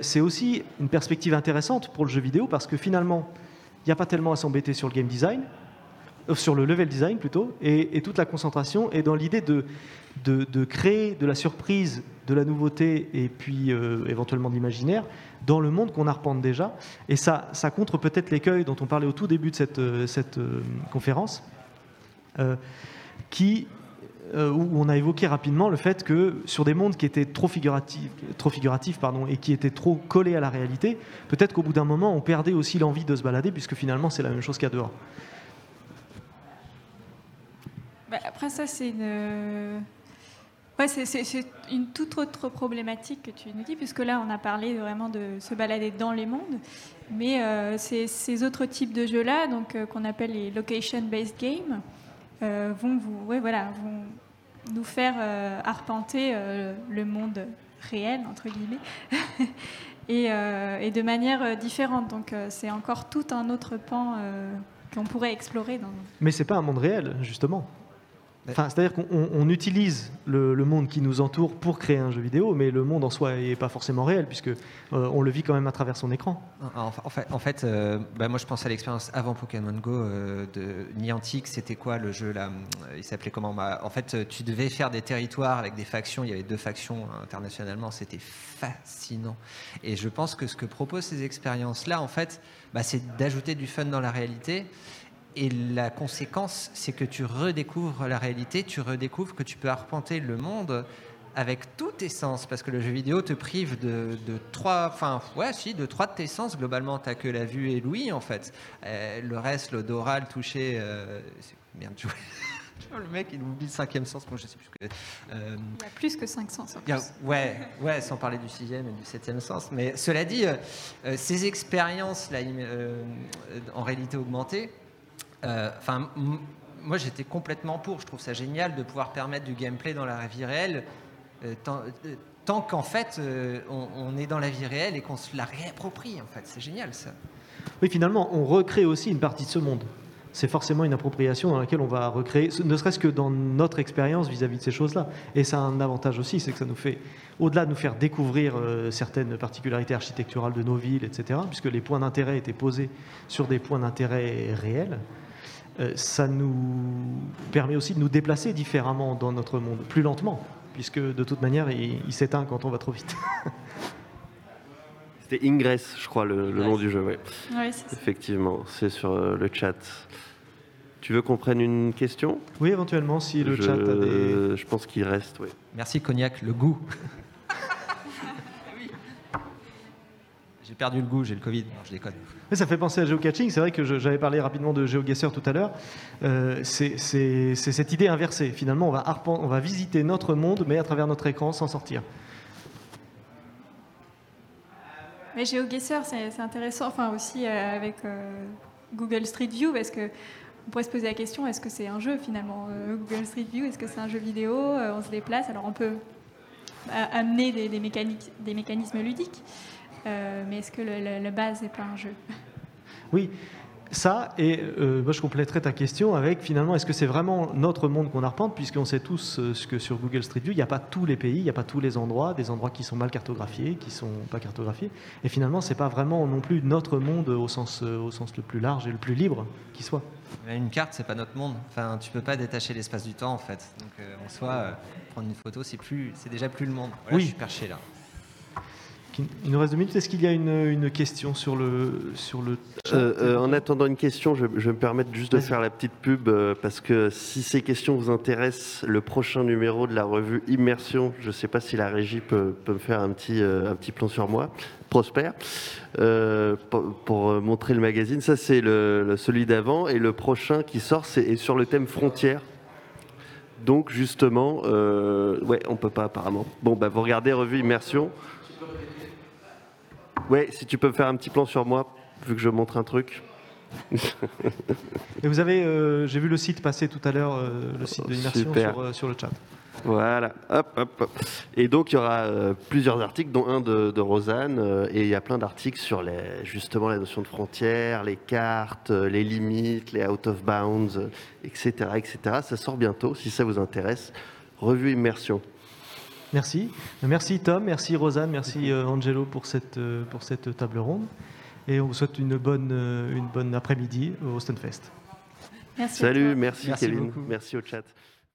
c'est aussi une perspective intéressante pour le jeu vidéo parce que finalement, il n'y a pas tellement à s'embêter sur le game design. Euh, sur le level design plutôt, et, toute la concentration est dans l'idée de, créer de la surprise, de la nouveauté et puis euh, éventuellement de l'imaginaire dans le monde qu'on arpente déjà. Et ça, contre peut-être l'écueil dont on parlait au tout début de cette, euh, conférence, qui où on a évoqué rapidement le fait que sur des mondes qui étaient trop figuratifs, trop figuratifs pardon, et qui étaient trop collés à la réalité, peut-être qu'au bout d'un moment, on perdait aussi l'envie de se balader, puisque finalement, c'est la même chose a dehors. Bah, après, ça, c'est une. Ouais, c'est une toute autre problématique que tu nous dis, puisque là, on a parlé vraiment de se balader dans les mondes, mais euh, ces, autres types de jeux-là, euh, qu'on appelle les location-based games, euh, vont, vous, ouais, voilà, vont nous faire arpenter le monde réel, entre guillemets, et, et, de manière différente. Donc, c'est encore tout un autre pan qu'on pourrait explorer. Dans... Mais c'est pas un monde réel, justement. C'est-à-dire qu'on utilise le, monde qui nous entoure pour créer un jeu vidéo, mais le monde en soi n'est pas forcément réel, puisque euh, on le vit quand même à travers son écran. En, fait, en fait euh, bah, moi je pense à l'expérience avant Pokémon Go euh, de Niantic. C'était quoi le jeu là Il s'appelait comment? Bah, En fait, tu devais faire des territoires avec des factions. Il y avait deux factions internationalement. C'était fascinant. Et je pense que ce que proposent ces expériences-là, en fait, bah, c'est d'ajouter du fun dans la réalité et la conséquence, c'est que tu redécouvres la réalité, tu redécouvres que tu peux arpenter le monde avec tous tes sens, parce que le jeu vidéo te prive de, trois, enfin, ouais, si, de trois de tes sens. Globalement, tu que la vue et l'ouïe, en fait. Euh, le reste, l'odorat, le toucher, euh, c'est merde, joué. le mec, il oublie le cinquième sens, moi je sais plus que. Euh, il y a plus que cinq sens. ouais, ouais, sans parler du sixième et du septième sens. Mais cela dit, ces expériences-là, en réalité augmentée, euh, enfin, moi j'étais complètement pour. Je trouve ça génial de pouvoir permettre du gameplay dans la vie réelle. Euh, euh, tant, qu'en fait on, est dans la vie réelle et qu'on se la réapproprie en fait, c'est génial ça. Oui, finalement, on recrée aussi une partie de ce monde. C'est forcément une appropriation dans laquelle on va recréer, ne serait-ce que dans notre expérience vis-à-vis de ces choses-là. Et ça a un avantage aussi, c'est que ça nous fait, au-delà de nous faire découvrir certaines particularités architecturales de nos villes, etc., puisque les points d'intérêt étaient posés sur des points d'intérêt réels, ça nous permet aussi de nous déplacer différemment dans notre monde, plus lentement, puisque de toute manière, il, s'éteint quand on va trop vite. C'était Ingress, je crois, le, nom du jeu. Effectivement, c'est sur euh, le chat. Tu veux qu'on prenne une question? Oui, éventuellement, si le chat a des... Je pense qu'il reste, oui. Merci Cognac, le goût. J'ai perdu le goût, j'ai le Covid, non, je déconne. Mais ça fait penser à geocaching, c'est vrai que j'avais parlé rapidement de GeoGuessr tout à l'heure. Euh, c'est cette idée inversée. Finalement, on va, on va visiter notre monde, mais à travers notre écran, sans sortir. Mais GeoGuessr, c'est intéressant, enfin aussi euh, avec euh, Google Street View, parce que on pourrait se poser la question est-ce que c'est un jeu finalement Google Street View, est-ce que c'est un jeu vidéo? On se déplace, alors on peut amener des, des mécanismes ludiques. Euh, mais est-ce que le, base n'est pas un jeu? Oui, ça, et euh, moi je compléterai ta question avec finalement, est-ce que c'est vraiment notre monde qu'on arpente, puisqu'on sait tous euh, ce que sur Google Street View, il n'y a pas tous les pays, il n'y a pas tous les endroits, des endroits qui sont mal cartographiés, qui ne sont pas cartographiés, et finalement, ce n'est pas vraiment non plus notre monde au sens, au sens le plus large et le plus libre qui soit. Une carte, c'est pas notre monde. Enfin, tu peux pas détacher l'espace du temps, en fait. Donc, en soi, prendre une photo, c'est plus, c'est déjà plus le monde. oui. Je suis perché là. Il nous reste deux minutes. Est-ce qu'il y a une, question sur le, sur le chat euh, euh, En attendant une question, je, vais me permettre juste de faire la petite pub euh, parce que si ces questions vous intéressent, le prochain numéro de la revue Immersion, je ne sais pas si la régie peut, me faire un petit, un petit plan sur moi, Prosper, pour, montrer le magazine. Ça, c'est le, celui d'avant. Et le prochain qui sort, c'est sur le thème frontières. Donc justement, ouais, on peut pas apparemment. Bon, bah, vous regardez revue Immersion. Ouais, si tu peux me faire un petit plan sur moi, vu que je montre un truc. Et vous avez, euh, j'ai vu le site passer tout à l'heure, euh, le site de l'immersion sur, euh, sur, le chat. Voilà, hop, hop. Et donc il y aura plusieurs articles, dont un de, Rosanne, et il y a plein d'articles sur les, justement la notion de frontières, les cartes, les limites, les out of bounds, etc., etc. Ça sort bientôt, si ça vous intéresse. Revue Immersion. Merci. Merci Tom, merci Rosanne, merci euh, Angelo pour cette, euh, pour cette table ronde. Et on vous souhaite une bonne, euh, une bonne après-midi au Stunfest. Merci Salut, merci, merci Kevin, merci au chat.